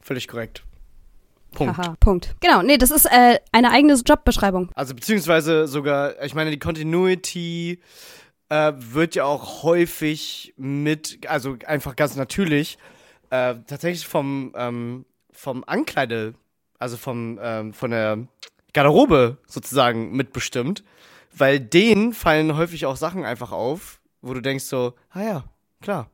völlig korrekt. Punkt. Haha, Punkt. Genau, nee, das ist äh, eine eigene Jobbeschreibung. Also beziehungsweise sogar, ich meine, die Continuity äh, wird ja auch häufig mit, also einfach ganz natürlich, äh, tatsächlich vom, ähm, vom Ankleide, also vom, ähm, von der Garderobe sozusagen mitbestimmt, weil denen fallen häufig auch Sachen einfach auf, wo du denkst so, ah ja, klar.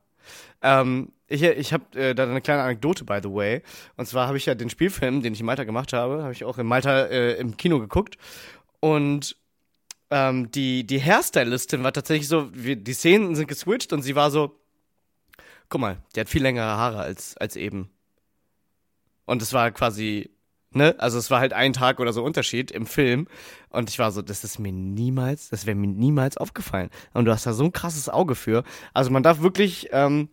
Ähm, ich ich habe äh, da eine kleine Anekdote, by the way. Und zwar habe ich ja den Spielfilm, den ich in Malta gemacht habe, habe ich auch in Malta äh, im Kino geguckt. Und ähm, die, die Hairstylistin war tatsächlich so, wir, die Szenen sind geswitcht und sie war so, guck mal, die hat viel längere Haare als, als eben. Und es war quasi, ne, also es war halt ein Tag oder so Unterschied im Film. Und ich war so, das ist mir niemals, das wäre mir niemals aufgefallen. Und du hast da so ein krasses Auge für. Also man darf wirklich ähm,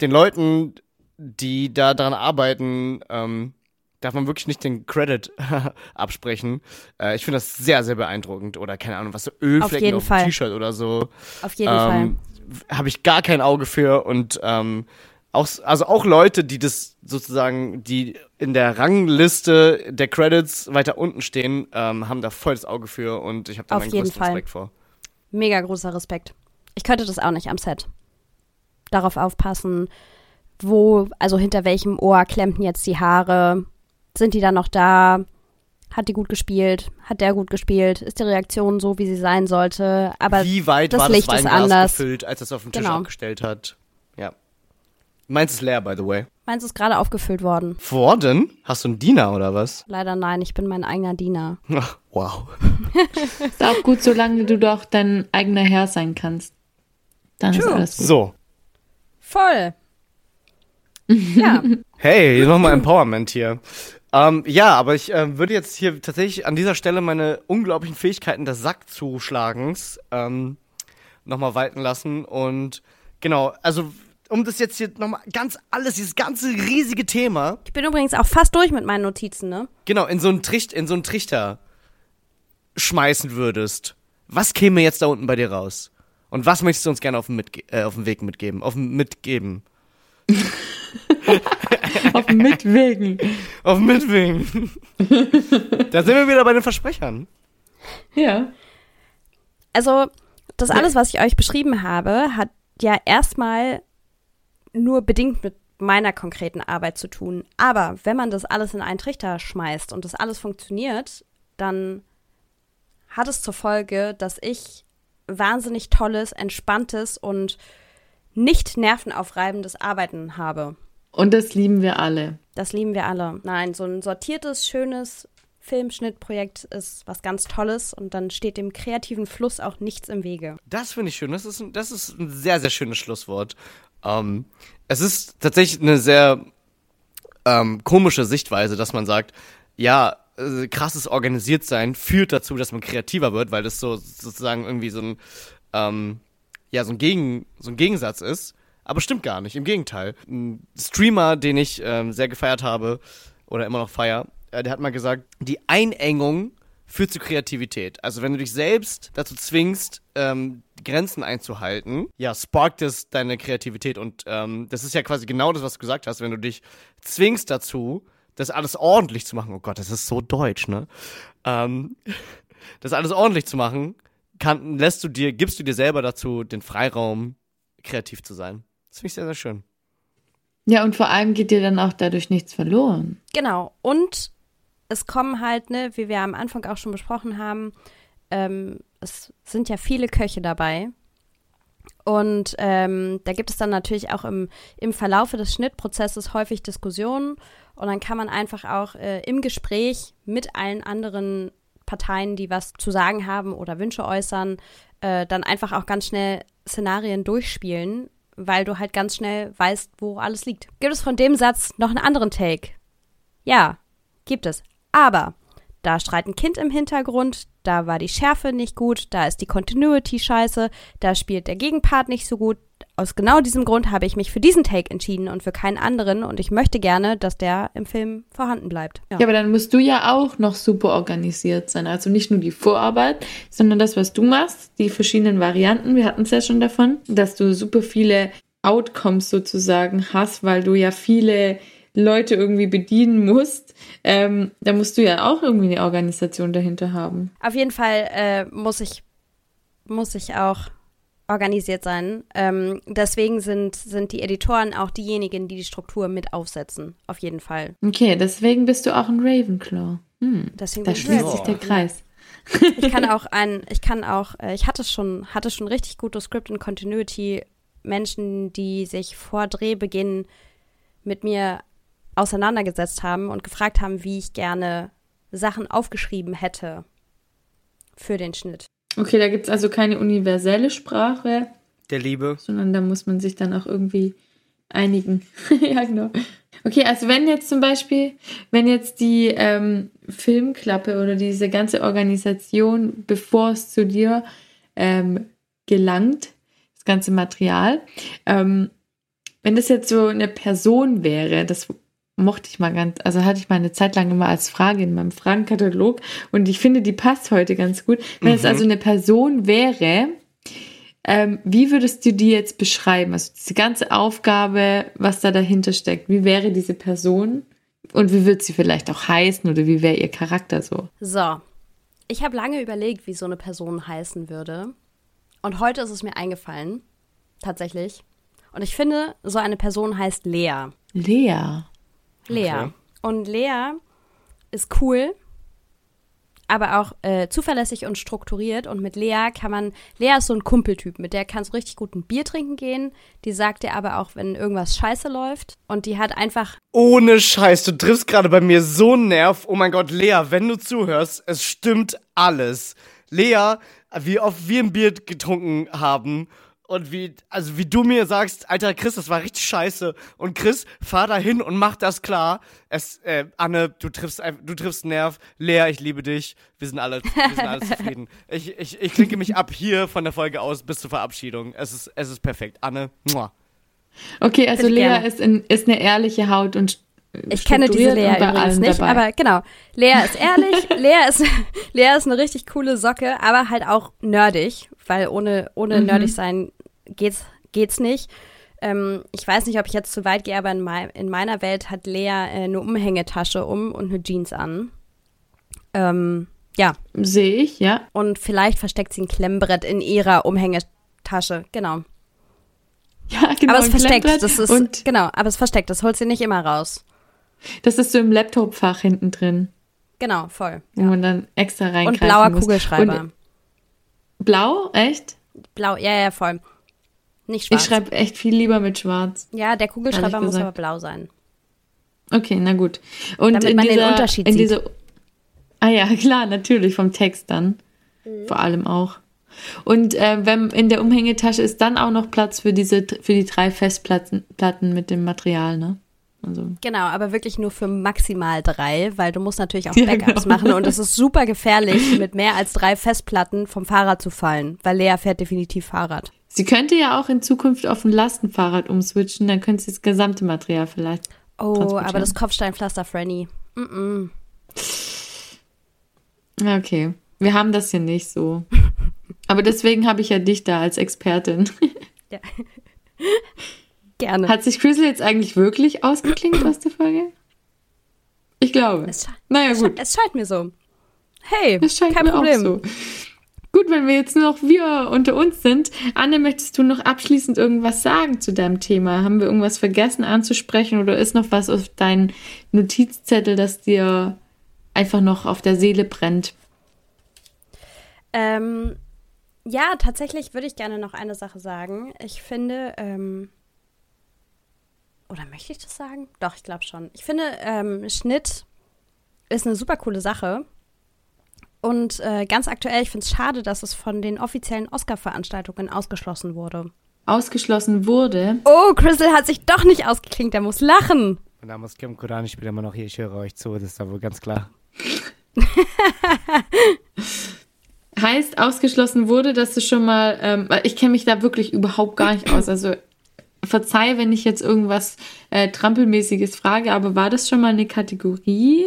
den Leuten, die da dran arbeiten, ähm, darf man wirklich nicht den Credit absprechen. Äh, ich finde das sehr, sehr beeindruckend. Oder keine Ahnung, was so Ölflecken auf, Fall. dem T-Shirt oder so. Auf jeden Fall. Ähm, Habe ich gar kein Auge für und ähm, auch, also auch Leute, die das sozusagen, die in der Rangliste der Credits weiter unten stehen, ähm, haben da voll das Auge für und ich habe da Auf meinen größten Fall. Respekt vor. Mega großer Respekt. Ich könnte das auch nicht am Set. Darauf aufpassen, wo, also hinter welchem Ohr klemmten jetzt die Haare, sind die dann noch da? Hat die gut gespielt? Hat der gut gespielt? Ist die Reaktion so, wie sie sein sollte? Aber Wie weit das war Licht das ist Weinglas anders. gefüllt, als es auf den Tisch Genau. abgestellt hat? Ja. Meins ist leer, by the way. meins ist gerade aufgefüllt worden. Worden? Hast du einen Diener oder was? Leider nein, ich bin mein eigener Diener. Ach, wow. Ist auch gut, solange du doch dein eigener Herr sein kannst. Dann ist True. alles gut. So. Voll. ja, Hey, nochmal Empowerment hier. Ähm, ja, aber ich äh, würde jetzt hier tatsächlich an dieser Stelle meine unglaublichen Fähigkeiten des Sackzuschlagens ähm, nochmal walten lassen. Und genau, also um das jetzt hier nochmal ganz alles, dieses ganze riesige Thema, ich bin übrigens auch fast durch mit meinen Notizen, ne? genau, in so einen Tricht, in so einen Trichter schmeißen würdest, was käme jetzt da unten bei dir raus? Und was möchtest du uns gerne auf dem, Mitge äh, auf dem Weg mitgeben? Auf dem Mitgeben? Auf Mitwegen. Auf Mitwegen. da sind wir wieder bei den Versprechern. Ja. Also, das alles, was ich euch beschrieben habe, hat ja erstmal nur bedingt mit meiner konkreten Arbeit zu tun. Aber wenn man das alles in einen Trichter schmeißt und das alles funktioniert, dann hat es zur Folge, dass ich wahnsinnig tolles, entspanntes und nicht nervenaufreibendes Arbeiten habe. Und das lieben wir alle. Das lieben wir alle. Nein, so ein sortiertes, schönes Filmschnittprojekt ist was ganz Tolles und dann steht dem kreativen Fluss auch nichts im Wege. Das finde ich schön. Das ist, ein, das ist ein sehr, sehr schönes Schlusswort. Ähm, es ist tatsächlich eine sehr ähm, komische Sichtweise, dass man sagt, ja, äh, krasses Organisiertsein führt dazu, dass man kreativer wird, weil das so sozusagen irgendwie so ein, ähm, ja, so ein, Gegen, so ein Gegensatz ist. Aber stimmt gar nicht. Im Gegenteil. Ein Streamer, den ich ähm, sehr gefeiert habe oder immer noch feier, äh, der hat mal gesagt, die Einengung führt zu Kreativität. Also wenn du dich selbst dazu zwingst, ähm, Grenzen einzuhalten, ja, sparkt es deine Kreativität. Und ähm, das ist ja quasi genau das, was du gesagt hast. Wenn du dich zwingst dazu, das alles ordentlich zu machen, oh Gott, das ist so deutsch, ne? Ähm, das alles ordentlich zu machen, kann, lässt du dir, gibst du dir selber dazu den Freiraum, kreativ zu sein. Das finde ich sehr, sehr schön. Ja, und vor allem geht dir dann auch dadurch nichts verloren. Genau. Und es kommen halt, ne, wie wir am Anfang auch schon besprochen haben, ähm, es sind ja viele Köche dabei. Und ähm, da gibt es dann natürlich auch im, im Verlaufe des Schnittprozesses häufig Diskussionen. Und dann kann man einfach auch äh, im Gespräch mit allen anderen Parteien, die was zu sagen haben oder Wünsche äußern, äh, dann einfach auch ganz schnell Szenarien durchspielen, weil du halt ganz schnell weißt, wo alles liegt. Gibt es von dem Satz noch einen anderen Take? Ja, gibt es. Aber da schreit ein Kind im Hintergrund, da war die Schärfe nicht gut, da ist die Continuity scheiße, da spielt der Gegenpart nicht so gut. Aus genau diesem Grund habe ich mich für diesen Take entschieden und für keinen anderen und ich möchte gerne, dass der im Film vorhanden bleibt. Ja, aber dann musst du ja auch noch super organisiert sein. Also nicht nur die Vorarbeit, sondern das, was du machst, die verschiedenen Varianten. Wir hatten es ja schon davon, dass du super viele Outcomes sozusagen hast, weil du ja viele Leute irgendwie bedienen musst. Ähm, da musst du ja auch irgendwie eine Organisation dahinter haben. Auf jeden Fall äh, muss ich muss ich auch organisiert sein. Ähm, deswegen sind, sind die Editoren auch diejenigen, die die Struktur mit aufsetzen. Auf jeden Fall. Okay, deswegen bist du auch ein Ravenclaw. Hm, Deswegen da schließt Ja. sich der Kreis. ich kann auch ein, ich kann auch, äh, ich hatte schon, hatte schon richtig gute Script und Continuity Menschen, die sich vor Drehbeginn mit mir auseinandergesetzt haben und gefragt haben, wie ich gerne Sachen aufgeschrieben hätte für den Schnitt. Okay, da gibt es also keine universelle Sprache, Der Liebe. sondern da muss man sich dann auch irgendwie einigen. ja, genau. Okay, also wenn jetzt zum Beispiel, wenn jetzt die ähm, Filmklappe oder diese ganze Organisation, bevor es zu dir ähm, gelangt, das ganze Material, ähm, wenn das jetzt so eine Person wäre, das mochte ich mal ganz, also hatte ich mal eine Zeit lang immer als Frage in meinem Fragenkatalog und ich finde, die passt heute ganz gut. Wenn es Mhm. also eine Person wäre, ähm, wie würdest du die jetzt beschreiben? Also diese ganze Aufgabe, was da dahinter steckt. Wie wäre diese Person? Und wie wird sie vielleicht auch heißen oder wie wäre ihr Charakter so? So, ich habe lange überlegt, wie so eine Person heißen würde. Und heute ist es mir eingefallen, tatsächlich. Und ich finde, so eine Person heißt Lea. Lea. Lea. Okay. Und Lea ist cool, aber auch äh, zuverlässig und strukturiert. Und mit Lea kann man, Lea ist so ein Kumpeltyp, mit der kannst du richtig gut ein Bier trinken gehen. Die sagt dir aber auch, wenn irgendwas scheiße läuft. Und die hat einfach, Ohne Scheiß, du triffst gerade bei mir so einen Nerv. Oh mein Gott, Lea, wenn du zuhörst, es stimmt alles. Lea, wie oft wir ein Bier getrunken haben und wie, also wie du mir sagst, Alter Chris, das war richtig scheiße. Und Chris, fahr da hin und mach das klar. Es, äh, Anne, du triffst, du triffst einen Nerv. Lea, ich liebe dich. Wir sind alle, wir sind alle zufrieden. Ich, ich, ich klinke mich ab hier von der Folge aus bis zur Verabschiedung. Es ist, es ist perfekt. Anne, muah. Okay, also Bitte Lea gerne. ist, in, ist eine ehrliche Haut und ich kenne diese Lea übrigens nicht, dabei. aber genau. Lea ist ehrlich, Lea ist, Lea ist eine richtig coole Socke, aber halt auch nerdig, weil ohne, ohne Mhm. nerdig sein geht's, geht's nicht. Ähm, ich weiß nicht, ob ich jetzt zu weit gehe, aber in, mei in meiner Welt hat Lea äh, eine Umhängetasche um und eine Jeans an. Ähm, ja, Sehe ich, ja. und vielleicht versteckt sie ein Klemmbrett in ihrer Umhängetasche. Genau. Ja, genau. aber es versteckt. Das ist, und genau, aber es versteckt. Das holt sie nicht immer raus. das ist so im Laptop-Fach hinten drin, Genau, voll. wo man dann extra reingreifen Und blauer muss. Kugelschreiber. Und blau? Echt? Blau, ja, ja, voll. Nicht Ich schwarz. schreibe echt viel lieber mit schwarz. ja, der Kugelschreiber muss aber blau sein. Okay, na gut. Und Damit in man den dieser, Unterschied in sieht. Dieser, ah ja, klar, natürlich vom Text dann. Mhm. Vor allem auch. Und äh, wenn in der Umhängetasche ist dann auch noch Platz für diese für die drei Festplatten Platten mit dem Material, ne? Also Genau, aber wirklich nur für maximal drei, weil du musst natürlich auch Ja, Backups genau. machen und es ist super gefährlich, mit mehr als drei Festplatten vom Fahrrad zu fallen, weil Lea fährt definitiv Fahrrad. sie könnte ja auch in Zukunft auf ein Lastenfahrrad umswitchen, dann könnte sie das gesamte Material vielleicht. Oh, aber das Kopfsteinpflaster Franny. Mm -mm. Ja, Okay, wir haben das hier nicht so. Aber deswegen habe ich ja dich da als Expertin. Ja. Gerne. Hat sich Crystal jetzt eigentlich wirklich ausgeklingt aus der Folge? Ich glaube. es, Naja, es, gut. es scheint mir so. Hey, Das scheint kein mir Problem. auch so. Gut, wenn wir jetzt nur noch wir unter uns sind. Anne, möchtest du noch abschließend irgendwas sagen zu deinem Thema? Haben wir irgendwas vergessen anzusprechen oder ist noch was auf deinem Notizzettel, das dir einfach noch auf der Seele brennt? Ähm, ja, tatsächlich würde ich gerne noch eine Sache sagen. Ich finde, ähm, oder möchte ich das sagen? Doch, ich glaube schon. Ich finde, ähm, Schnitt ist eine super coole Sache. Und äh, ganz aktuell, ich finde es schade, dass es von den offiziellen Oscar-Veranstaltungen ausgeschlossen wurde. Ausgeschlossen wurde. Oh, Crystal hat sich doch nicht ausgeklinkt, er muss lachen. Mein Name ist Kim Kodan, ich bin immer noch hier, ich höre euch zu, das ist da wohl ganz klar. Heißt, ausgeschlossen wurde, dass du schon mal, ähm, weil ich kenne mich da wirklich überhaupt gar nicht aus. Also verzeih, wenn ich jetzt irgendwas äh, Trampelmäßiges frage, aber war das schon mal eine Kategorie?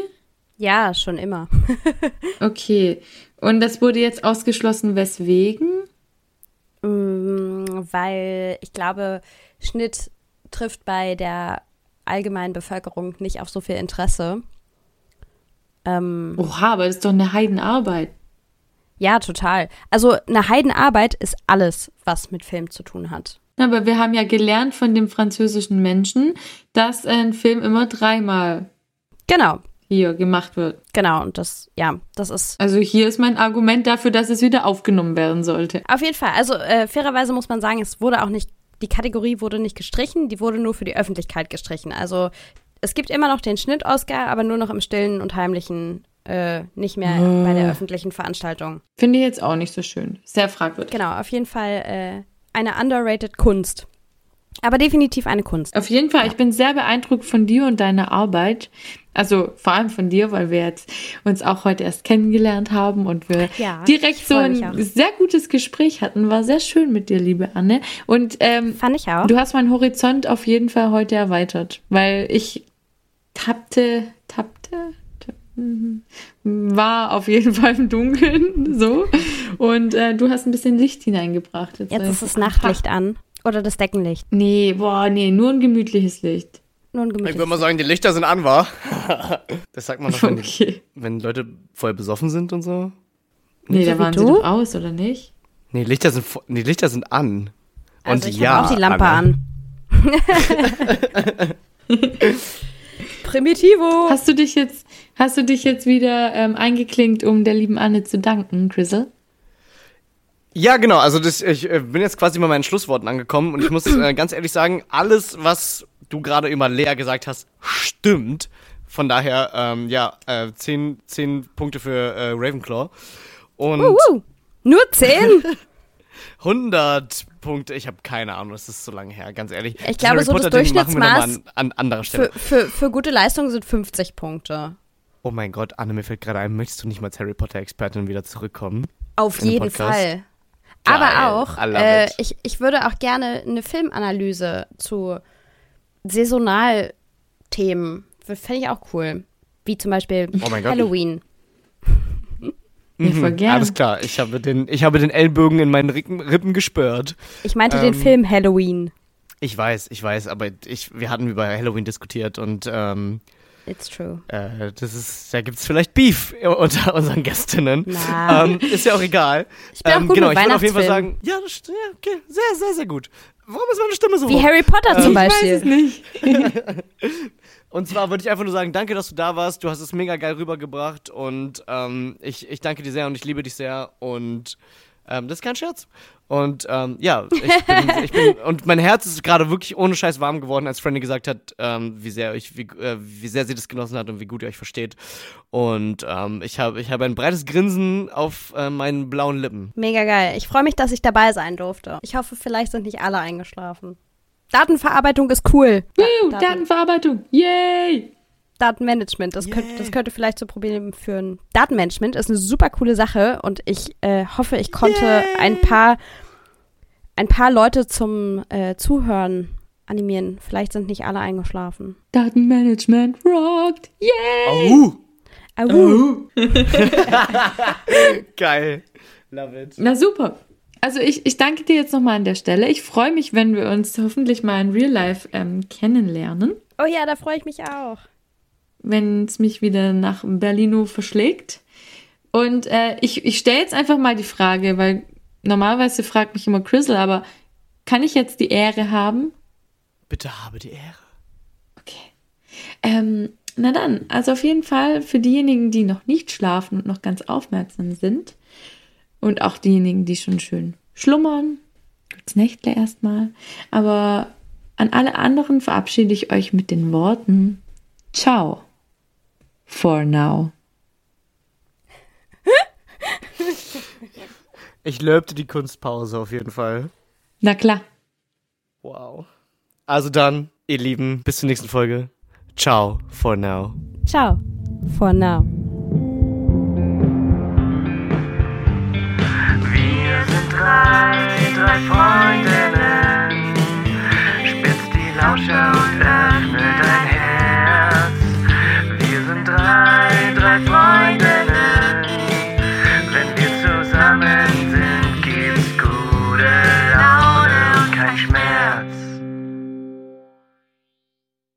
Ja, schon immer. Okay. Und das wurde jetzt ausgeschlossen, weswegen? Mm, weil ich glaube, Schnitt trifft bei der allgemeinen Bevölkerung nicht auf so viel Interesse. Ähm, Oha, aber das ist doch eine Heidenarbeit. ja, total. Also eine Heidenarbeit ist alles, was mit Film zu tun hat. Aber wir haben ja gelernt von dem französischen Menschen, dass ein Film immer dreimal Genau, hier gemacht wird. genau. Und das, ja, das ist Also hier ist mein Argument dafür, dass es wieder aufgenommen werden sollte. auf jeden Fall. Also äh, fairerweise muss man sagen, es wurde auch nicht, die Kategorie wurde nicht gestrichen, die wurde nur für die Öffentlichkeit gestrichen. Also es gibt immer noch den Schnitt-Oscar, aber nur noch im stillen und heimlichen, äh, nicht mehr bei der öffentlichen Veranstaltung. Finde ich jetzt auch nicht so schön. Sehr fragwürdig. Genau, auf jeden Fall äh, eine underrated Kunst. Aber definitiv eine Kunst. Auf jeden Fall, ich bin sehr beeindruckt von dir und deiner Arbeit. Also vor allem von dir, weil wir jetzt uns auch heute erst kennengelernt haben und wir Ja, direkt so ein auch. sehr gutes Gespräch hatten. War sehr schön mit dir, liebe Anne. Und ähm, Fand ich auch. du hast meinen Horizont auf jeden Fall heute erweitert, weil ich tappte, tappte, tapp- war auf jeden Fall im Dunkeln so und äh, du hast ein bisschen Licht hineingebracht. Jetzt weiß ist ich- das Nachtlicht an. Oder das Deckenlicht. Nee, boah, nee, nur ein gemütliches Licht. Nur ein Ich gemütliches. würde mal sagen, die Lichter sind an, war. das sagt man doch, wenn, Okay. wenn Leute voll besoffen sind und so. Nee, so da waren sie du? doch aus, oder nicht? Nee, Lichter sind, nee, Lichter sind an. Und also ich ja, habe auch die Lampe Anne. an. Primitivo. Hast du dich jetzt, hast du dich jetzt wieder ähm, eingeklinkt, um der lieben Anne zu danken, Grizzle? Ja, genau. Also das, ich äh, bin jetzt quasi bei meinen Schlussworten angekommen und ich muss äh, ganz ehrlich sagen, alles, was du gerade über Lea gesagt hast, stimmt. Von daher, ähm, ja, äh, zehn, zehn Punkte für äh, Ravenclaw. Und Uh, uh. Nur zehn? 100 Punkte, ich habe keine Ahnung, das ist so lange her, ganz ehrlich. Ich glaube, so das Durchschnittsmaß an, an anderer Stelle. für, für, für gute Leistung sind 50 Punkte. Oh mein Gott, Anne, mir fällt gerade ein, möchtest du nicht mal als Harry Potter-Expertin wieder zurückkommen? Auf jeden. Fall. Geil, Aber auch, äh, ich, ich würde auch gerne eine Filmanalyse zu Saisonalthemen, fände ich auch cool. Wie zum Beispiel Oh mein Gott. Halloween. Ja, voll gern. Mhm, Alles klar, ich habe den, ich habe den Ellbogen in meinen Rippen, Rippen gespürt. Ich meinte Ähm, den Film Halloween. Ich weiß, ich weiß, aber ich, wir hatten über Halloween diskutiert und ähm, It's true. äh, das ist, da gibt's vielleicht Beef unter unseren Gästinnen. Ähm, ist ja auch egal. Ich bin auch ähm, gut genau, mit ich würde auf jeden Fall sagen, ja, das, ja, okay, sehr, sehr, sehr gut. Warum ist meine Stimme so Wie hoch? Harry Potter zum ich weiß es Beispiel. nicht. Und zwar würde ich einfach nur sagen, danke, dass du da warst. Du hast es mega geil rübergebracht und ähm, ich, ich danke dir sehr und ich liebe dich sehr und ähm, das ist kein Scherz. Und ähm, ja, ich bin, ich bin und mein Herz ist gerade wirklich ohne Scheiß warm geworden, als Franny gesagt hat, ähm, wie sehr ich, wie, äh, wie sehr sie das genossen hat und wie gut ihr euch versteht. Und ähm, ich habe, ich habe ein breites Grinsen auf äh, meinen blauen Lippen. Mega geil. Ich freue mich, dass ich dabei sein durfte. Ich hoffe, vielleicht sind nicht alle eingeschlafen. Datenverarbeitung ist cool. Daten- Datenverarbeitung. Yay! Datenmanagement, das, könnte, das könnte vielleicht zu Problemen führen. Datenmanagement ist eine super coole Sache und ich äh, hoffe, ich konnte ein paar ein paar Leute zum äh, Zuhören animieren. Vielleicht sind nicht alle eingeschlafen. Datenmanagement rockt. Yay! Oh, Au. geil. Love it. Na super. Also ich, ich danke dir jetzt nochmal an der Stelle. Ich freue mich, wenn wir uns hoffentlich mal in Real Life ähm, kennenlernen. Oh ja, da freue ich mich auch. Wenn es mich wieder nach Berlino verschlägt. Und äh, ich, ich stelle jetzt einfach mal die Frage, weil normalerweise fragt mich immer Chrisel, aber kann ich jetzt die Ehre haben? Bitte habe die Ehre. Okay. Ähm, na dann, also auf jeden Fall für diejenigen, die noch nicht schlafen und noch ganz aufmerksam sind und auch diejenigen, die schon schön schlummern, gutes Nächtle erstmal, aber an alle anderen verabschiede ich euch mit den Worten Ciao for now. Ich löbte die Kunstpause auf jeden Fall. Na klar. Wow. Also dann, ihr Lieben, bis zur nächsten Folge. Ciao for now. Ciao for now. Wir sind drei, drei Freundinnen. Spitz die Lauscher und öffne dein Herz.